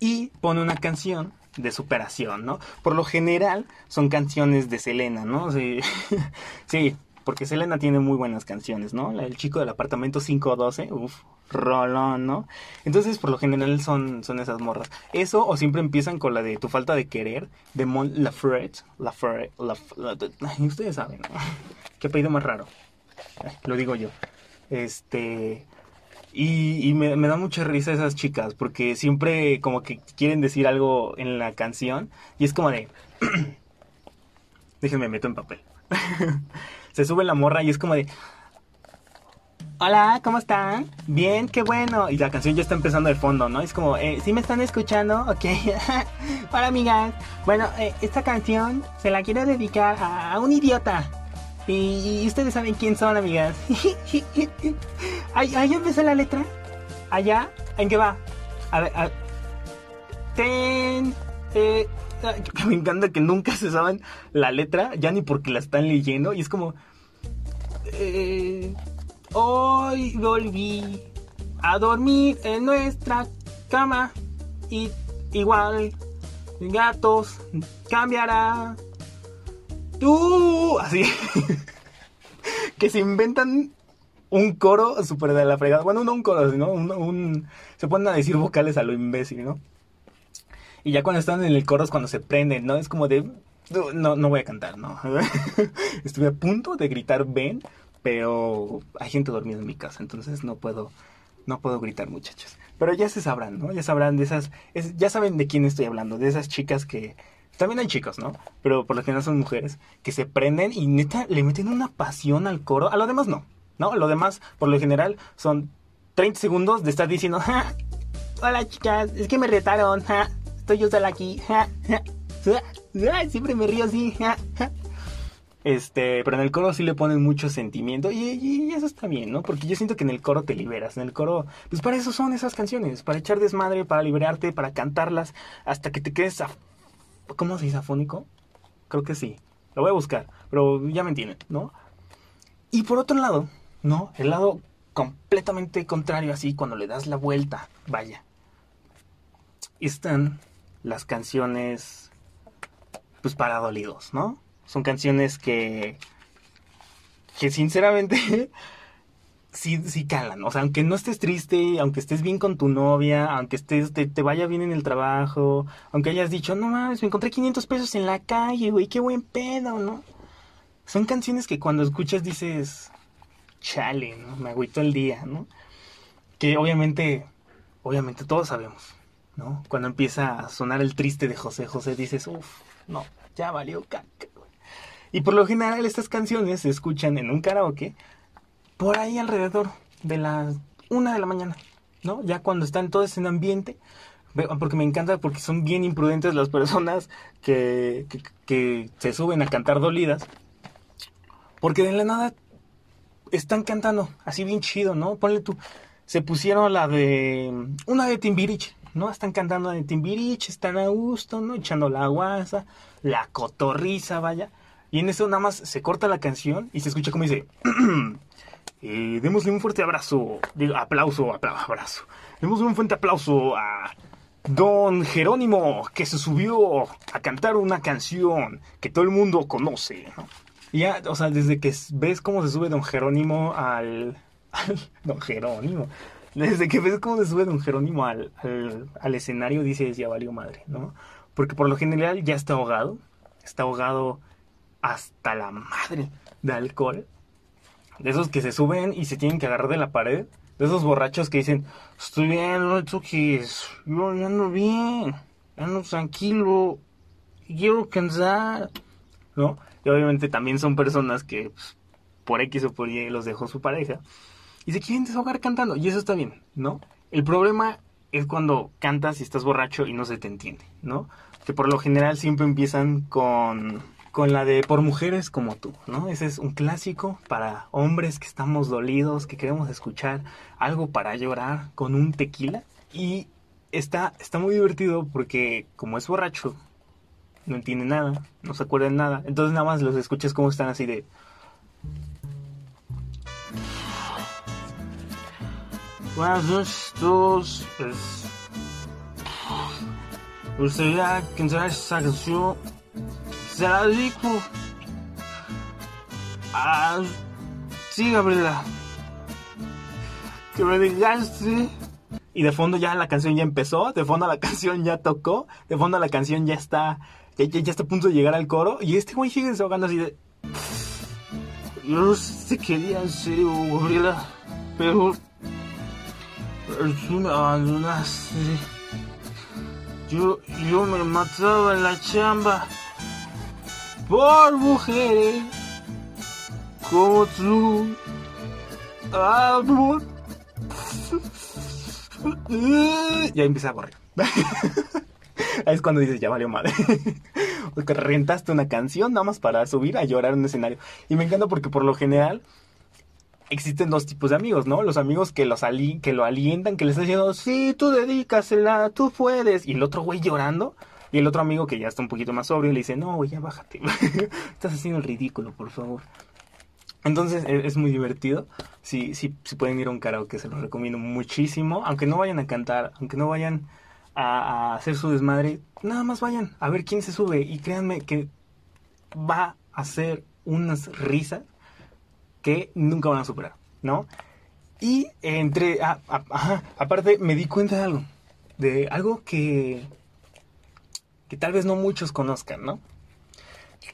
y pone una canción de superación, ¿no? Por lo general son canciones de Selena, ¿no? Sí, (laughs) sí porque Selena tiene muy buenas canciones, ¿no? El chico del apartamento 512, uff, rolón, ¿no? Entonces, por lo general son, son esas morras. Eso, o siempre empiezan con la de Tu falta de querer, de Mon Lafrette, Lafrette, Lafrette, ustedes saben, ¿no? (laughs) Qué pedido más raro. Lo digo yo. Este... Y, me, me, da mucha risa esas chicas, porque siempre como que quieren decir algo en la canción, y es como de... (clears throat) Déjenme meto en papel. (laughs) se sube la morra y es como de... Hola, ¿cómo están? Bien, qué bueno. Y la canción ya está empezando de fondo, ¿no? Es como, eh, ¿sí me están escuchando? (laughs) Ok. Hola, amigas. Bueno, eh, esta canción se la quiero dedicar a, un idiota. Y, ustedes saben quién son, amigas. (laughs) ¿Ahí, empezó la letra? ¿Allá? ¿En qué va? A ver, a Ten... Eh, (laughs) me encanta que nunca se saben la letra, ya ni porque la están leyendo. Y es como, eh, hoy volví a dormir en nuestra cama y igual gatos cambiará. Tú, así (laughs) que se inventan un coro súper de la fregada. Bueno, no un coro, sino un, se ponen a decir vocales a lo imbécil, ¿no? Y ya cuando están en el coro es cuando se prenden, ¿no? Es como de, no, no voy a cantar, ¿no? (laughs) Estuve a punto de gritar ven, pero hay gente dormida en mi casa, entonces no puedo, no puedo gritar, muchachos. Pero ya se sabrán, ¿no? Ya sabrán de esas, ya saben de quién estoy hablando, de esas chicas que, también hay chicos, ¿no? Pero por lo general son mujeres que se prenden y neta le meten una pasión al coro. A lo demás no, ¿no? A lo demás, por lo general, son 30 segundos de estar diciendo, hola chicas, es que me retaron, estoy yo sola aquí. Siempre me río así. Este, pero en el coro sí le ponen mucho sentimiento y, eso está bien, ¿no? Porque yo siento que en el coro te liberas, en el coro, pues para eso son esas canciones, para echar desmadre, para liberarte, para cantarlas, hasta que te quedes, ¿cómo se dice afónico? Creo que sí, lo voy a buscar, pero ya me entienden, ¿no? Y por otro lado, ¿no? El lado completamente contrario, así, cuando le das la vuelta, vaya, están las canciones, pues para dolidos, ¿no? Son canciones que, que sinceramente (laughs) sí, sí calan. O sea, aunque no estés triste, aunque estés bien con tu novia, aunque estés, te, te vaya bien en el trabajo, aunque hayas dicho, no mames, me encontré 500 pesos en la calle, güey, qué buen pedo, ¿no? Son canciones que cuando escuchas dices, chale, ¿no? Me agüito el día, ¿no? Que obviamente, obviamente todos sabemos, ¿no? Cuando empieza a sonar el triste de José José dices, uff, no, ya valió caca. Y por lo general estas canciones se escuchan en un karaoke por ahí alrededor de las una de la mañana, ¿no? Ya cuando están todos en ambiente, porque me encanta porque son bien imprudentes las personas que, que, se suben a cantar dolidas, porque de la nada están cantando así bien chido, ¿no? Ponle tú, se pusieron la de, una de Timbirich, ¿no? Están cantando de Timbirich, están a gusto, ¿no? Echando la guasa, la cotorriza, vaya. Y en eso nada más se corta la canción y se escucha como dice, (clears throat) eh, démosle un fuerte abrazo, digo, aplauso, abrazo. Démosle un fuerte aplauso a Don Jerónimo, que se subió a cantar una canción que todo el mundo conoce. Ya, o sea, desde que ves cómo se sube Don Jerónimo al... (laughs) don Jerónimo. (laughs) Desde que ves cómo se sube Don Jerónimo al, al, al escenario, dices, ya valió madre, ¿no? Porque por lo general ya está ahogado. Está ahogado hasta la madre de alcohol. De esos que se suben y se tienen que agarrar de la pared. De esos borrachos que dicen, estoy bien, no yo ando bien. ando tranquilo, quiero cansar, ¿no? Y obviamente también son personas que pues, por X o por Y los dejó su pareja y se quieren desahogar cantando y eso está bien, ¿no? El problema es cuando cantas y estás borracho y no se te entiende, ¿no? Que por lo general siempre empiezan con con la de por mujeres como tú, ¿no? Ese es un clásico para hombres que estamos dolidos, que queremos escuchar algo para llorar con un tequila y está está muy divertido porque como es borracho no entiende nada, no se acuerda de nada, entonces nada más los escuchas como están así de Noches todos. Pues, me gustaría cantar esta canción. Se la dedico a... Sí, Gabriela. Que me dejaste. Y de fondo ya la canción ya empezó, de fondo la (laughs) canción ya tocó, de fondo la canción ya está, ya, ya está a punto de llegar al coro. Y este güey sigue desahogando así de... Yo no sé qué quería en Gabriela, pero tú me abandonaste. Yo, yo me mataba en la chamba por mujeres como tú. Amor. (laughs) Ya empieza a correr. (laughs) Ahí es cuando dices, ya valió madre. (laughs) Porque rentaste una canción nada más para subir a llorar en un escenario. Y me encanta porque por lo general existen dos tipos de amigos, ¿no? Los amigos que, los ali que lo alientan, que le están diciendo, sí, tú dedícasela, tú puedes. Y el otro güey llorando. Y el otro amigo que ya está un poquito más sobrio le dice, no, güey, ya bájate. (laughs) Estás haciendo el ridículo, por favor. Entonces e-, es, muy divertido. Si, si, si pueden ir a un karaoke, se los recomiendo muchísimo. Aunque no vayan a cantar, aunque no vayan a, a hacer su desmadre, nada más vayan a ver quién se sube. Y créanme que va a ser unas risas que nunca van a superar, ¿no? Y entre, ah, ah, aparte me di cuenta de algo, de algo que, que tal vez no muchos conozcan, ¿no?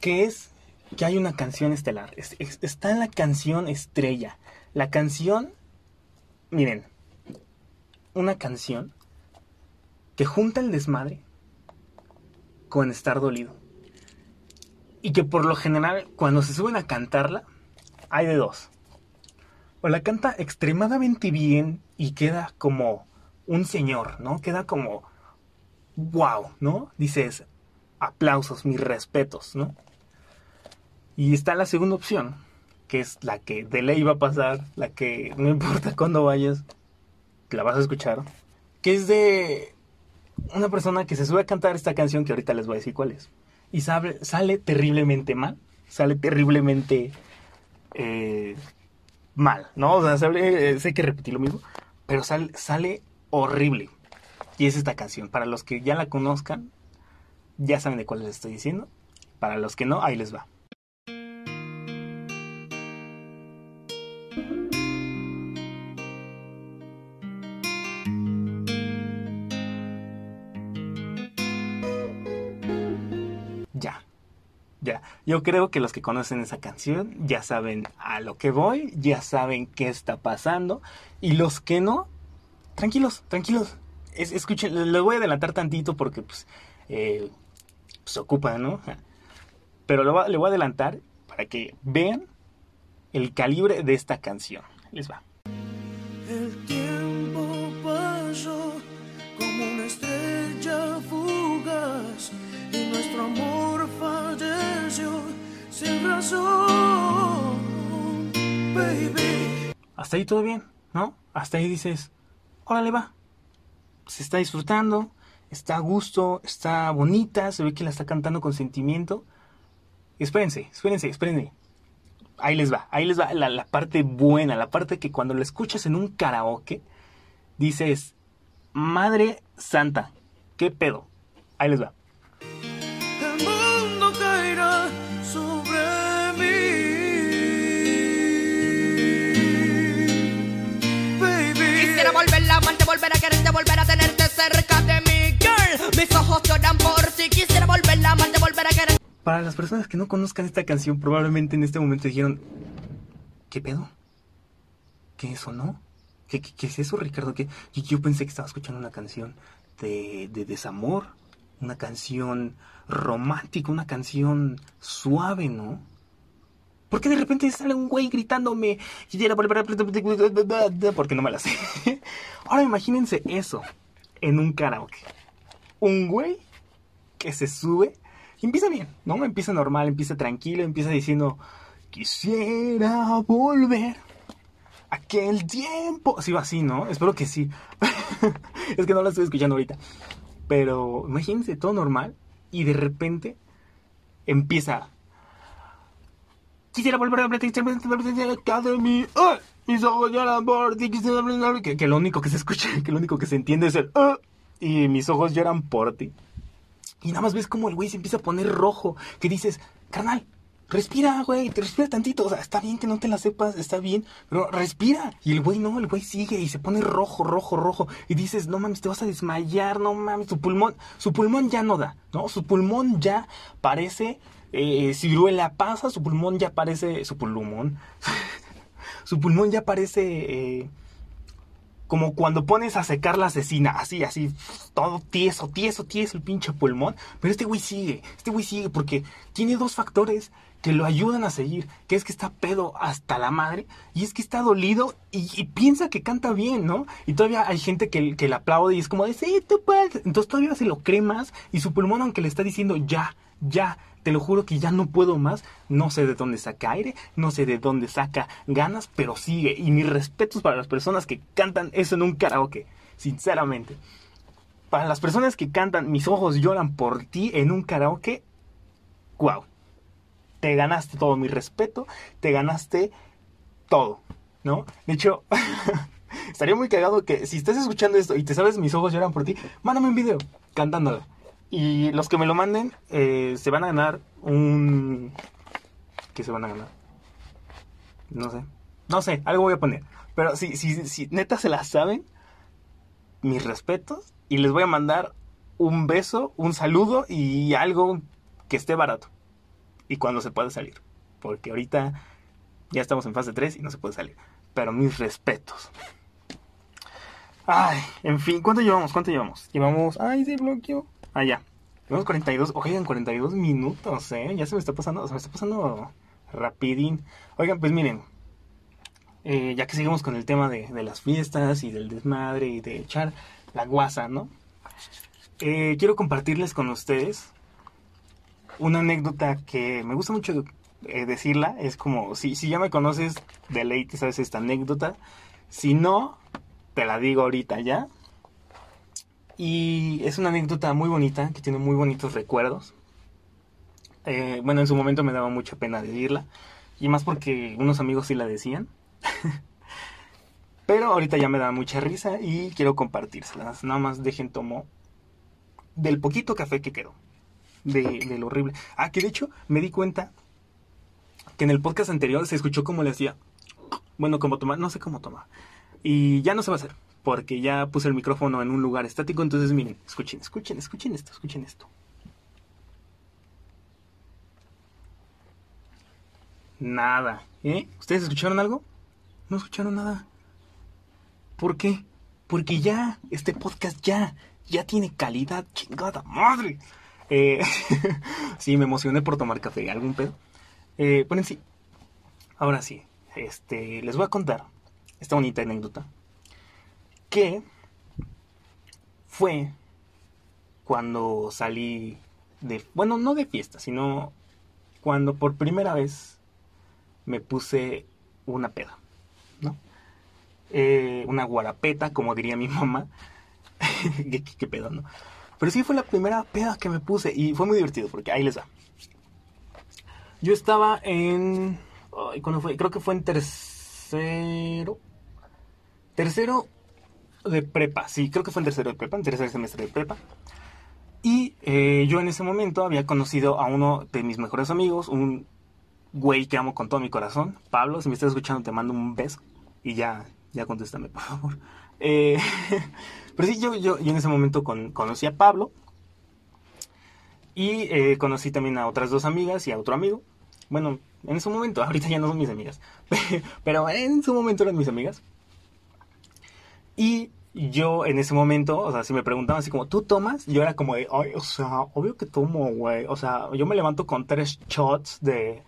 Que es que hay una canción estelar, está en la canción estrella, la canción, miren, una canción que junta el desmadre con estar dolido. Y que por lo general, cuando se suben a cantarla, hay de dos. O la canta extremadamente bien y queda como un señor, ¿no? Queda como wow, ¿no? Dices, aplausos, mis respetos, ¿no? Y está la segunda opción, que es la que de ley va a pasar, la que no importa cuándo vayas, la vas a escuchar, que es de una persona que se sube a cantar esta canción que ahorita les voy a decir cuál es. Y sale, sale terriblemente mal, sale terriblemente eh, mal, ¿no? O sea, eh, sé que repetí lo mismo, pero sale, sale horrible. Y es esta canción. Para los que ya la conozcan, ya saben de cuál les estoy diciendo. Para los que no, ahí les va. Yo creo que los que conocen esa canción ya saben a lo que voy, ya saben qué está pasando. Y los que no, tranquilos, tranquilos. escuchen, les voy a adelantar tantito porque pues, eh, se ocupa, ¿no? (laughs) Pero lo, le voy a adelantar para que vean el calibre de esta canción. Les va. Hasta ahí todo bien, ¿no? Hasta ahí dices, órale va. Se está disfrutando, está a gusto, está bonita, se ve que la está cantando con sentimiento. Espérense, espérense, espérense. Ahí les va, ahí les va la, la parte buena, la parte que cuando la escuchas en un karaoke, dices, Madre Santa, ¿qué pedo? Ahí les va. Para las personas que no conozcan esta canción, probablemente en este momento dijeron, ¿qué pedo? ¿Qué eso, no? ¿Qué, qué, es eso, Ricardo? ¿Qué? Yo, yo, pensé que estaba escuchando una canción de, de desamor, una canción romántica, una canción suave, ¿no? ¿Por qué de repente sale un güey gritándome? Porque no me la sé. (laughs) Ahora imagínense eso en un karaoke. Un güey que se sube y empieza bien, ¿no? Empieza normal, empieza tranquilo, empieza diciendo, quisiera volver aquel tiempo. Sí, va así, ¿no? Espero que sí. (laughs) es que no lo estoy escuchando ahorita. Pero imagínense, todo normal. Y de repente empieza. Quisiera volver a Academy. ¡Ah! Mis ojos lloran por ti. Que, que lo único que se escucha, (laughs) que lo único que se entiende es el. ¡Ah! Y mis ojos lloran por ti. Y nada más ves como el güey se empieza a poner rojo. Que dices, carnal, respira, güey, te respira tantito. O sea, está bien que no te la sepas, está bien, pero respira. Y el güey no, el güey sigue y se pone rojo, rojo, rojo. Y dices, no mames, te vas a desmayar, no mames, su pulmón, su pulmón ya no da, ¿no? Su pulmón ya parece eh, ciruela pasa, su pulmón ya parece, su pulmón, (laughs) su pulmón ya parece... Eh, como cuando pones a secar la asesina, así, así, todo tieso, tieso, tieso el pinche pulmón. Pero este güey sigue, este güey sigue porque tiene dos factores que lo ayudan a seguir, que es que está pedo hasta la madre y es que está dolido y, piensa que canta bien, ¿no? Y todavía hay gente que, le aplaude y es como de, sí, puedes. Entonces todavía se lo cree más y su pulmón, aunque le está diciendo, ya, ya, te lo juro que ya no puedo más, no sé de dónde saca aire, no sé de dónde saca ganas, pero sigue. Y mis respetos para las personas que cantan eso en un karaoke, sinceramente. Para las personas que cantan Mis ojos lloran por ti en un karaoke, wow te ganaste todo mi respeto, te ganaste todo, ¿no? De hecho, (laughs) estaría muy cagado que si estás escuchando esto y te sabes mis ojos lloran por ti, mándame un video cantándolo. Y los que me lo manden eh, se van a ganar un... ¿Qué se van a ganar? No sé. No sé, algo voy a poner. Pero si, si, si neta se la saben, mis respetos. Y les voy a mandar un beso, un saludo y algo que esté barato y cuando se puede salir. Porque ahorita ya estamos en fase 3 y no se puede salir. Pero mis respetos. Ay, en fin, ¿cuánto llevamos? ¿Cuánto llevamos? Llevamos. Ay, se bloqueó. Ah, ya. Llevamos 42. Oigan, 42 minutos, ¿eh? Ya se me está pasando. Se me está pasando rapidín. Oigan, pues miren. Eh, ya que seguimos con el tema de, de, las fiestas y del desmadre y de echar la guasa, ¿no? Eh, quiero compartirles con ustedes una anécdota que me gusta mucho eh, decirla. Es como, si, si ya me conoces, de ley te sabes esta anécdota. Si no, te la digo ahorita ya. Y es una anécdota muy bonita, que tiene muy bonitos recuerdos. Eh, bueno, en su momento me daba mucha pena decirla. Y más porque unos amigos sí la decían. (laughs) Pero ahorita ya me da mucha risa y quiero compartírselas. Nada más dejen tomo del poquito café que quedó de, lo horrible. Ah, que de hecho me di cuenta que en el podcast anterior se escuchó como le hacía. Bueno, como tomar, no sé cómo tomar. Y ya no se va a hacer, porque ya puse el micrófono en un lugar estático. Entonces, miren, escuchen, escuchen, escuchen esto, escuchen esto. Nada, ¿eh? ¿Ustedes escucharon algo? No escucharon nada. ¿Por qué? Porque ya, este podcast ya, ya tiene calidad, chingada madre. Eh, (laughs) sí, me emocioné por tomar café. ¿Algún pedo? Eh, bueno, sí. Ahora sí. Este, les voy a contar esta bonita anécdota. Que fue cuando salí de... Bueno, no de fiesta, sino cuando por primera vez me puse una peda. ¿No? Eh, una guarapeta, como diría mi (laughs) mamá. (laughs) ¿Qué, pedo, no? Pero sí fue la primera peda que me puse y fue muy divertido porque ahí les va. Yo estaba en... ¿Cuándo fue? Creo que fue en tercero. Tercero de prepa, sí, creo que fue en tercero de prepa, en tercer semestre de prepa. Y eh, yo en ese momento había conocido a uno de mis mejores amigos, un güey que amo con todo mi corazón, Pablo, si me estás escuchando te mando un beso y ya, ya contéstame, por favor. Eh, (laughs) pero sí, yo, yo, en ese momento conocí a Pablo y eh, conocí también a otras dos amigas y a otro amigo. Bueno, en ese momento, ahorita ya no son mis amigas, (laughs) pero en su momento eran mis amigas. Y yo en ese momento, o sea, si me preguntaban así como, ¿tú tomas? Yo era como de, ay, o sea, obvio que tomo, güey. O sea, yo me levanto con tres shots de,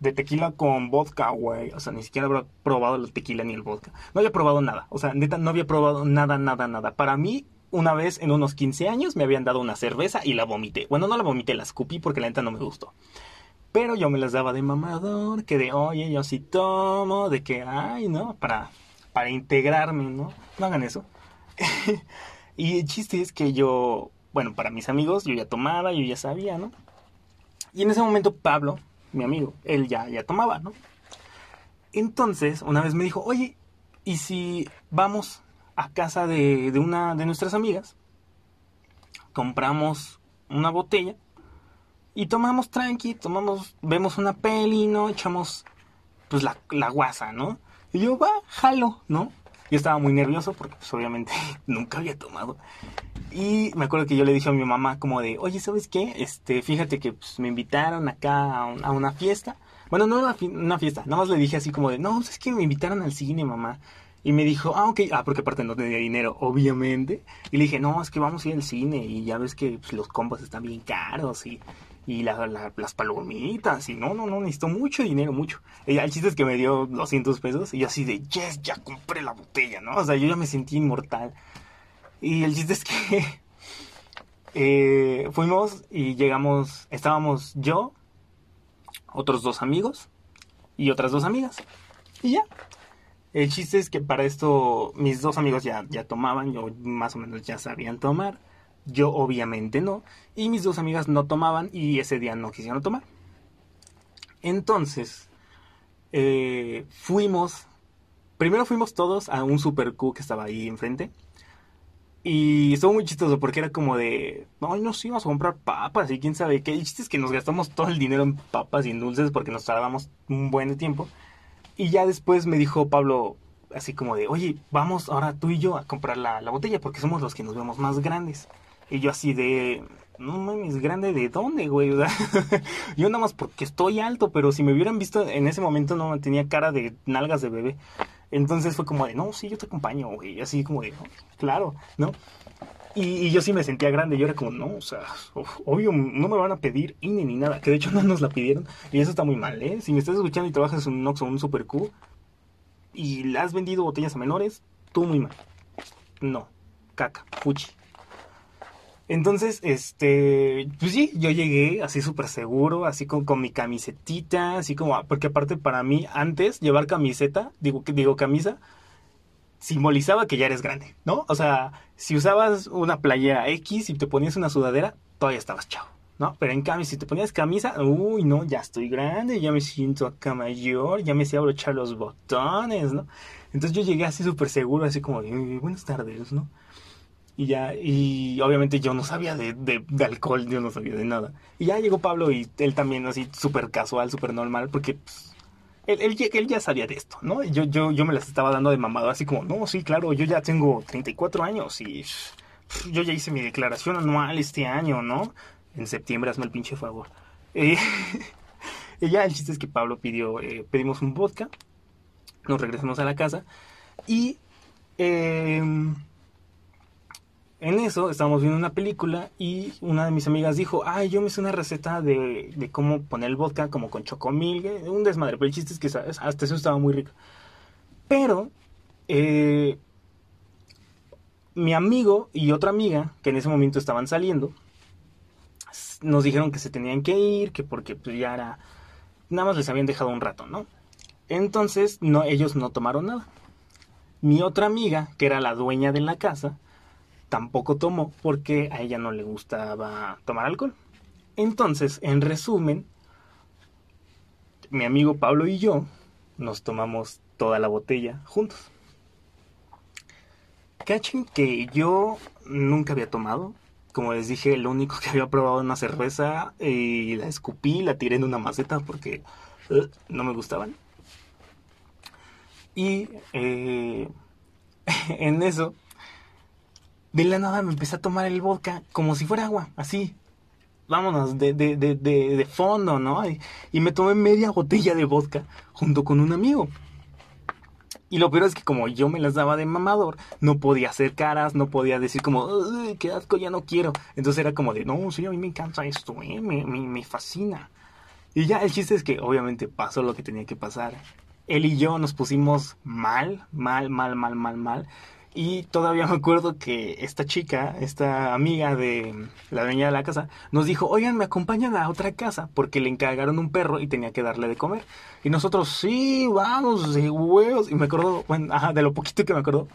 de tequila con vodka, güey. O sea, ni siquiera había probado el tequila ni el vodka. No había probado nada. O sea, neta, no había probado nada, nada, nada. Para mí, una vez en unos 15 años me habían dado una cerveza y la vomité. Bueno, no la vomité, la escupí porque la neta no me gustó. Pero yo me las daba de mamador, que de, oye, yo sí tomo, de que, ay, ¿no? Para, para integrarme, ¿no? No hagan eso. (laughs) y el chiste es que yo, bueno, para mis amigos, yo ya tomaba, yo ya sabía, ¿no? Y en ese momento Pablo, mi amigo, él ya, ya tomaba, ¿no? Entonces, una vez me dijo, oye, ¿y si vamos a casa de, una de nuestras amigas? Compramos una botella y tomamos tranqui, tomamos, vemos una peli, ¿no? Echamos, pues, la, la guasa, ¿no? Y yo, va, jalo, ¿no? Yo estaba muy nervioso porque pues obviamente (laughs) nunca había tomado. Y me acuerdo que yo le dije a mi mamá como de, oye, ¿sabes qué? Este, fíjate que pues, me invitaron acá a, una fiesta. Bueno, no una fiesta, nada más le dije así como de, no, es que me invitaron al cine, mamá. Y me dijo, ah, ok, ah, porque aparte no tenía dinero, obviamente. Y le dije, no, es que vamos a ir al cine y ya ves que pues, los combos están bien caros y y las palomitas, y no, no, no, necesito mucho dinero, mucho. El chiste es que me dio 200 pesos y yo así de, yes, ya compré la botella, ¿no? O sea, yo ya me sentí inmortal. Y el chiste es que (laughs) eh, fuimos y llegamos, estábamos yo, otros dos amigos y otras dos amigas. Y ya. El chiste es que para esto mis dos amigos ya, ya tomaban, yo más o menos ya sabían tomar. Yo obviamente no. Y mis dos amigas no tomaban y ese día no quisieron tomar. Entonces, eh, fuimos, primero fuimos todos a un Super Q que estaba ahí enfrente. Y estuvo muy chistoso porque era como de, no, nos íbamos a comprar papas y quién sabe qué. Y chiste es que nos gastamos todo el dinero en papas y en dulces porque nos tardamos un buen tiempo. Y ya después me dijo Pablo, así como de, oye, vamos ahora tú y yo a comprar la botella porque somos los que nos vemos más grandes. Y yo así de, no mames, grande de dónde, güey. (laughs) yo nada más porque estoy alto, pero si me hubieran visto en ese momento no tenía cara de nalgas de bebé. Entonces fue como de, no, sí, yo te acompaño, güey. Así como de, claro, ¿no? Y, yo sí me sentía grande. Yo era como, no, o sea, obvio, no me van a pedir INE ni nada. Que de hecho no nos la pidieron. Y eso está muy mal, ¿eh? Si me estás escuchando y trabajas en un Nox o un Super Q y le has vendido botellas a menores, tú muy mal. No, caca, fuchi. Entonces, este, pues sí, yo llegué así súper seguro, así con, con mi camisetita, así como, porque aparte para mí, antes, llevar camiseta, digo, digo camisa, simbolizaba que ya eres grande, ¿no? O sea, si usabas una playera X y te ponías una sudadera, todavía estabas chavo, ¿no? Pero en cambio, si te ponías camisa, uy, no, ya estoy grande, ya me siento acá mayor, ya me sé abrochar los botones, ¿no? Entonces yo llegué así súper seguro, así como, buenas tardes, ¿no? Y ya, y obviamente yo no sabía de, de, alcohol, yo no sabía de nada. Y ya llegó Pablo y él también así súper casual, súper normal, porque pues, él, él, ya sabía de esto, ¿no? Yo, yo, yo me las estaba dando de mamado, así como, no, sí, claro, yo ya tengo 34 años y yo ya hice mi declaración anual este año, ¿no? En septiembre, hazme el pinche favor. Eh, (laughs) y ya el chiste es que Pablo pidió, eh, pedimos un vodka, nos regresamos a la casa y... Eh, en eso estábamos viendo una película y una de mis amigas dijo, ay, yo me hice una receta de, de cómo poner el vodka como con chocomil, un desmadre, pero el chiste es que hasta eso estaba muy rico. Pero eh, mi amigo y otra amiga, que en ese momento estaban saliendo, nos dijeron que se tenían que ir, que porque pues, ya era, nada más les habían dejado un rato, ¿no? Entonces, no, ellos no tomaron nada. Mi otra amiga, que era la dueña de la casa, tampoco tomó porque a ella no le gustaba tomar alcohol. Entonces, en resumen, mi amigo Pablo y yo nos tomamos toda la botella juntos. Cachen que yo nunca había tomado. Como les dije, lo único que había probado una cerveza y la escupí, la tiré en una maceta porque eh, no me gustaban. Y eh, (laughs) en eso de la nada me empecé a tomar el vodka como si fuera agua, así. Vámonos, de, de, de, de fondo, ¿no? Y, me tomé media botella de vodka junto con un amigo. Y lo peor es que como yo me las daba de mamador, no podía hacer caras, no podía decir como, "Ay, qué asco, ya no quiero. Entonces era como de, no, sí, a mí me encanta esto, eh, me, me, me fascina. Y ya, el chiste es que obviamente pasó lo que tenía que pasar. Él y yo nos pusimos mal, mal, mal, mal, mal, mal. Y todavía me acuerdo que esta chica, esta amiga de la dueña de la casa, nos dijo, oigan, me acompañan a otra casa porque le encargaron un perro y tenía que darle de comer. Y nosotros, sí, vamos, de huevos. Y me acuerdo, bueno, ajá, de lo poquito que me acuerdo,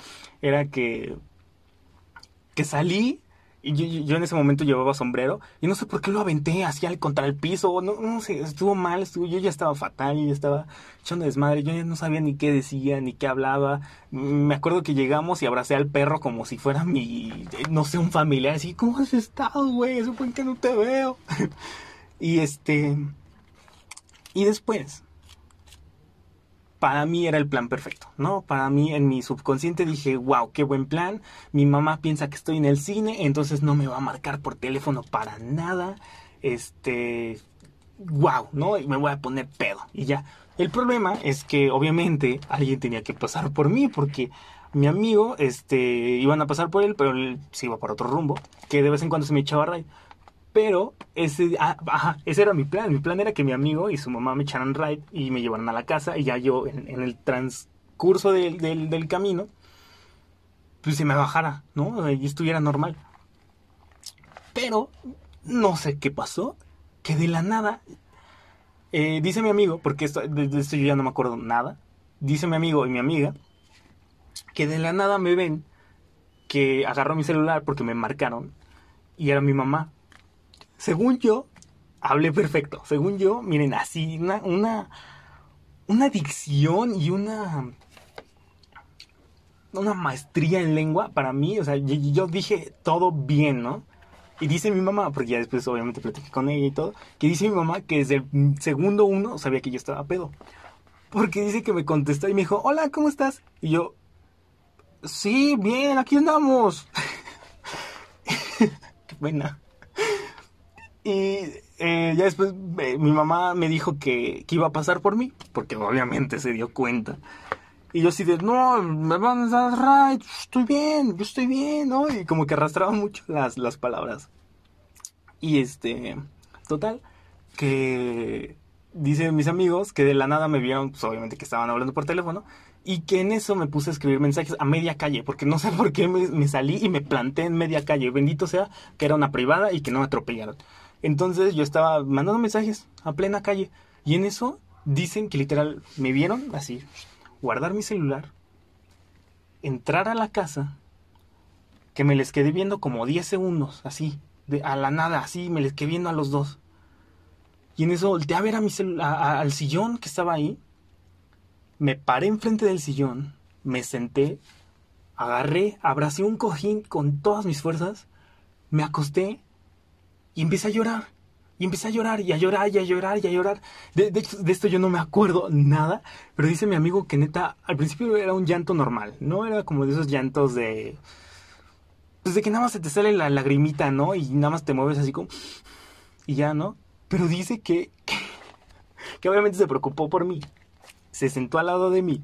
era que, que salí y yo, en ese momento llevaba sombrero y no sé por qué lo aventé así al contra el piso, no, no sé, estuvo mal, estuvo, yo ya estaba fatal, yo ya estaba echando desmadre, yo ya no sabía ni qué decía, ni qué hablaba. Me acuerdo que llegamos y abracé al perro como si fuera mi, eh, no sé, un familiar, así, ¿cómo has estado, güey? Fue que no te veo. (laughs) y este, y después, para mí era el plan perfecto, ¿no? Para mí en mi subconsciente dije, wow, qué buen plan. Mi mamá piensa que estoy en el cine, entonces no me va a marcar por teléfono para nada. Este, wow, ¿no? Me voy a poner pedo y ya. El problema es que obviamente alguien tenía que pasar por mí porque mi amigo, este, iban a pasar por él, pero él se iba por otro rumbo, que de vez en cuando se me echaba raid. Pero ese, ah, ese era mi plan. Mi plan era que mi amigo y su mamá me echaran ride y me llevaran a la casa y ya yo en, el transcurso del, del, del camino, pues se me bajara, ¿no? Y estuviera normal. Pero no sé qué pasó, que de la nada, eh, dice mi amigo, porque esto, de esto yo ya no me acuerdo nada, dice mi amigo y mi amiga, que de la nada me ven que agarró mi celular porque me marcaron y era mi mamá. Según yo, hablé perfecto. Según yo, miren, así, una, una, una dicción y una, una maestría en lengua para mí. O sea, yo, dije todo bien, ¿no? Y dice mi mamá, porque ya después obviamente platiqué con ella y todo, que dice mi mamá que desde el segundo uno sabía que yo estaba pedo. Porque dice que me contestó y me dijo, hola, ¿cómo estás? Y yo, sí, bien, aquí andamos. (laughs) Qué buena. Y eh, ya después eh, mi mamá me dijo que, que iba a pasar por mí, porque obviamente se dio cuenta. Y yo así de, no, me van a dar right, estoy bien, yo estoy bien, ¿no? Y como que arrastraba mucho las, las palabras. Y este, total, que dicen mis amigos que de la nada me vieron, pues obviamente que estaban hablando por teléfono, y que en eso me puse a escribir mensajes a media calle, porque no sé por qué me, me salí y me planté en media calle. Bendito sea que era una privada y que no me atropellaron. Entonces yo estaba mandando mensajes a plena calle, y en eso dicen que literal me vieron así, guardar mi celular, entrar a la casa, que me les quedé viendo como 10 segundos, así, de, a la nada, así, me les quedé viendo a los dos. Y en eso volteé a ver a mi al sillón que estaba ahí, me paré enfrente del sillón, me senté, agarré, abracé un cojín con todas mis fuerzas, me acosté y empecé a llorar. Y empecé a llorar y a llorar y a llorar y a llorar. De, de hecho, de esto yo no me acuerdo nada, pero dice mi amigo que neta, al principio era un llanto normal, no era como de esos llantos de... Pues de que nada más se te sale la lagrimita, ¿no? Y nada más te mueves así como... Y ya, ¿no? Pero dice que... Que, que obviamente se preocupó por mí. Se sentó al lado de mí.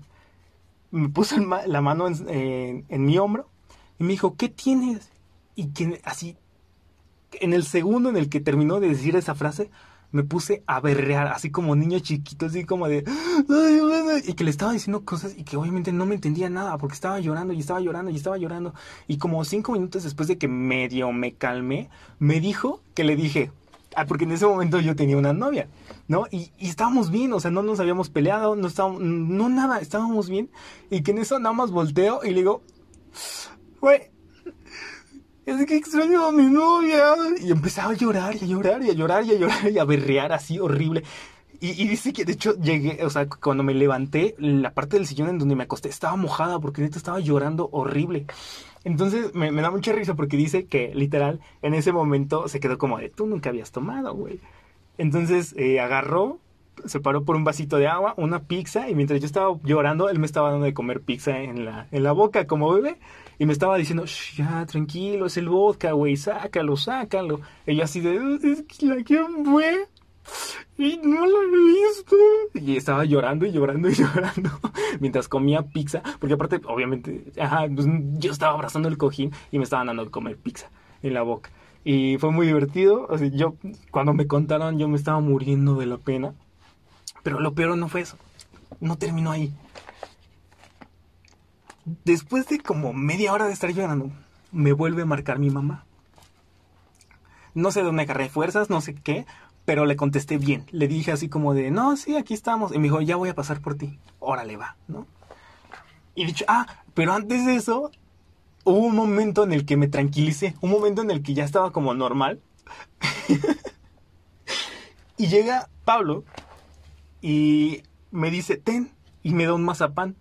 Me puso la mano en, en- en mi hombro. Y me dijo, ¿qué tienes? Y que así en el segundo en el que terminó de decir esa frase, me puse a berrear, así como niño chiquito, así como de... Y que le estaba diciendo cosas y que obviamente no me entendía nada, porque estaba llorando y estaba llorando y estaba llorando. Y como cinco minutos después de que medio me calmé, me dijo que le dije... Ah, porque en ese momento yo tenía una novia, ¿no? Y, y estábamos bien, o sea, no nos habíamos peleado, no estábamos, no nada, estábamos bien. Y que en eso nada más volteo y le digo, güey, es que extraño a mi novia. Y empezaba a llorar y a llorar y a llorar y a llorar y a berrear así horrible. Y, dice que de hecho llegué, o sea, cuando me levanté, la parte del sillón en donde me acosté estaba mojada porque neta estaba llorando horrible. Entonces me, me da mucha risa porque dice que literal en ese momento se quedó como de, tú nunca habías tomado, güey. Entonces eh, agarró, se paró por un vasito de agua, una pizza, y mientras yo estaba llorando, él me estaba dando de comer pizza en la, en la boca como bebé. Y me estaba diciendo, "Shh, ya, tranquilo, es el vodka, güey, sácalo, sácalo. Y yo así de, "Es que la quién fue? y no lo he visto. Y estaba llorando y llorando y (laughs) llorando mientras comía pizza, porque aparte, obviamente, ajá, pues, yo estaba abrazando el cojín y me estaban dando de comer pizza en la boca. Y fue muy divertido. O sea, yo, cuando me contaron, yo me estaba muriendo de la pena. Pero lo peor no fue eso. No terminó ahí. Después de como media hora de estar llorando, me vuelve a marcar mi mamá. No sé dónde agarré fuerzas, no sé qué, pero le contesté bien. Le dije así como de, no, sí, aquí estamos. Y me dijo, ya voy a pasar por ti. Órale, va, ¿no? Y dicho, ah, pero antes de eso, hubo un momento en el que me tranquilicé. Un momento en el que ya estaba como normal. (laughs) y llega Pablo y me dice, ten, y me da un mazapán.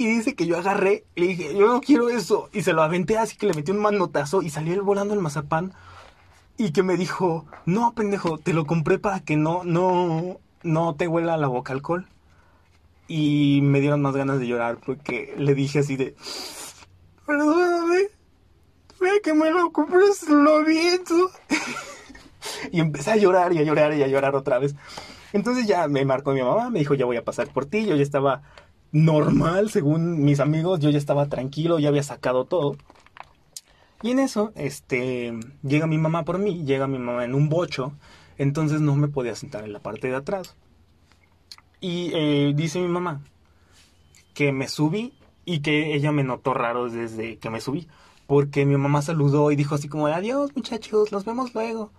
Y dice que yo agarré, le dije, yo no quiero eso. Y se lo aventé así que le metí un manotazo y salió él volando el mazapán. Y que me dijo, no, pendejo, te lo compré para que no, no, no te huela la boca alcohol. Y me dieron más ganas de llorar porque le dije así de, perdóname, ve que me lo compres, lo viento. (laughs) y empecé a llorar y a llorar y a llorar otra vez. Entonces ya me marcó mi mamá, me dijo, ya voy a pasar por ti, yo ya estaba normal, según mis amigos, yo ya estaba tranquilo, ya había sacado todo. Y en eso, este, llega mi mamá por mí, llega mi mamá en un bocho, entonces no me podía sentar en la parte de atrás. Y eh, dice mi mamá que me subí y que ella me notó raro desde que me subí, porque mi mamá saludó y dijo así como, adiós muchachos, nos vemos luego.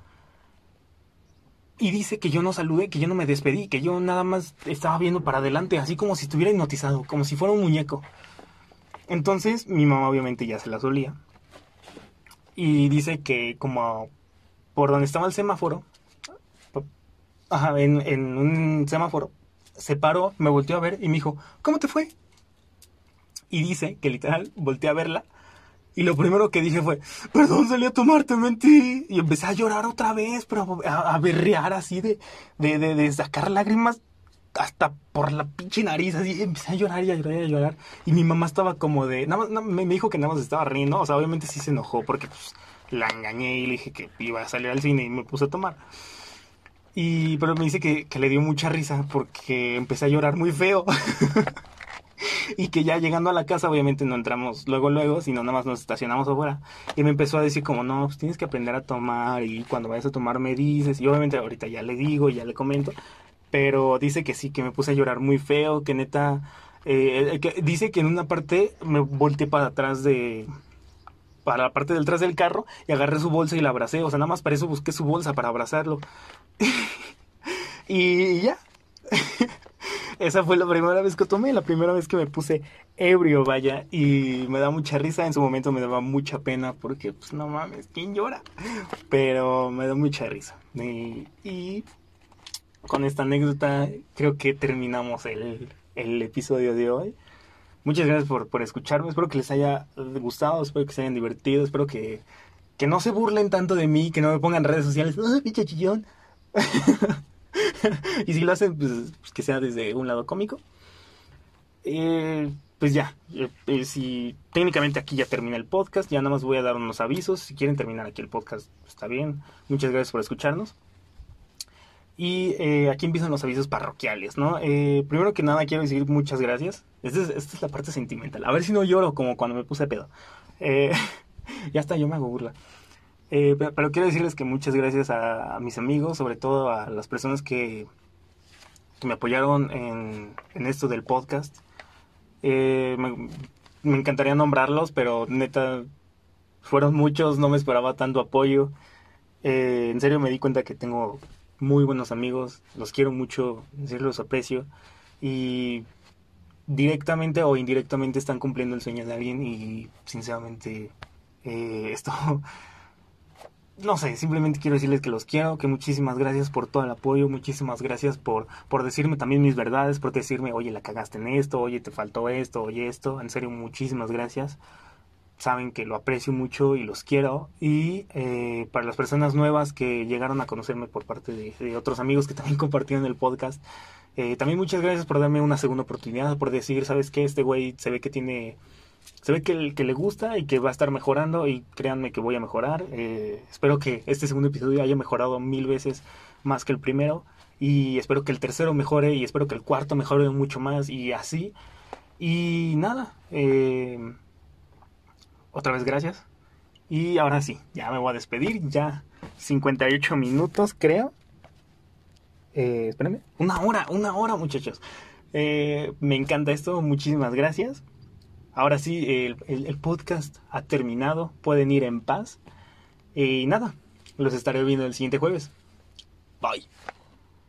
Y dice que yo no saludé, que yo no me despedí, que yo nada más estaba viendo para adelante, así como si estuviera hipnotizado, como si fuera un muñeco. Entonces mi mamá obviamente ya se la solía. Y dice que como por donde estaba el semáforo, en, en un semáforo, se paró, me volteó a ver y me dijo, ¿cómo te fue? Y dice que literal volteé a verla y lo primero que dije fue, perdón, salí a tomarte, mentí. Y empecé a llorar otra vez, pero a, a berrear así de, de, de, de, sacar lágrimas hasta por la pinche nariz. Así empecé a llorar y a llorar y a llorar. Y mi mamá estaba como de, nada más, me, dijo que nada más estaba riendo. O sea, obviamente sí se enojó porque pues, la engañé y le dije que iba a salir al cine y me puse a tomar. Y, pero me dice que, que le dio mucha risa porque empecé a llorar muy feo. (laughs) (laughs) y que ya llegando a la casa obviamente no entramos luego luego, sino nada más nos estacionamos afuera. Y me empezó a decir como, no, pues tienes que aprender a tomar y cuando vayas a tomar me dices. Y obviamente ahorita ya le digo, ya le comento. Pero dice que sí, que me puse a llorar muy feo, que neta... Eh, que dice que en una parte me volteé para atrás de... Para la parte del atrás del carro y agarré su bolsa y la abracé. O sea, nada más para eso busqué su bolsa para abrazarlo. (laughs) y ya. (laughs) Esa fue la primera vez que tomé, la primera vez que me puse ebrio, vaya, y me da mucha risa, en su momento me daba mucha pena porque, pues, no mames, ¿quién llora? Pero me da mucha risa. Y, y con esta anécdota creo que terminamos el, el episodio de hoy. Muchas gracias por, por escucharme, espero que les haya gustado, espero que se hayan divertido, espero que, que no se burlen tanto de mí, que no me pongan redes sociales, ¡ay, pinche chillón! (laughs) (laughs) y si lo hacen, pues, pues, que sea desde un lado cómico. Eh, pues ya, eh, si técnicamente aquí ya termina el podcast, ya nada más voy a dar unos avisos. Si quieren terminar aquí el podcast, está bien. Muchas gracias por escucharnos. Y eh, aquí empiezan los avisos parroquiales, ¿no? Eh, primero que nada quiero decir muchas gracias. Esta es, esta es, la parte sentimental. A ver si no lloro como cuando me puse pedo. Eh, (laughs) ya está, yo me hago burla. Eh, pero, quiero decirles que muchas gracias a, mis amigos, sobre todo a las personas que, me apoyaron en, en, esto del podcast. Eh, me, encantaría nombrarlos, pero neta, fueron muchos, no me esperaba tanto apoyo. Eh, en serio me di cuenta que tengo muy buenos amigos, los quiero mucho, en aprecio. Y directamente o indirectamente están cumpliendo el sueño de alguien y sinceramente eh, (laughs) esto no sé, simplemente quiero decirles que los quiero, que muchísimas gracias por todo el apoyo, muchísimas gracias por, por decirme también mis verdades, por decirme, oye, la cagaste en esto, oye, te faltó esto, oye, esto, en serio, muchísimas gracias. Saben que lo aprecio mucho y los quiero. Y eh, para las personas nuevas que llegaron a conocerme por parte de, otros amigos que también (laughs) compartieron el podcast, eh, también muchas gracias por darme una segunda oportunidad, por decir, ¿sabes qué? Este güey se ve que tiene se ve que, que le gusta y que va a estar mejorando y créanme que voy a mejorar. Eh, espero que este segundo episodio haya mejorado mil veces más que el primero y espero que el tercero mejore y espero que el cuarto mejore mucho más y así. Y nada, eh, otra vez gracias. Y ahora sí, ya me voy a despedir, ya 58 minutos creo. Eh, espérenme, una hora, una hora muchachos. Eh, me encanta esto, muchísimas gracias. Ahora sí, el, podcast ha terminado, pueden ir en paz. Y nada, los estaré viendo el siguiente jueves. Bye.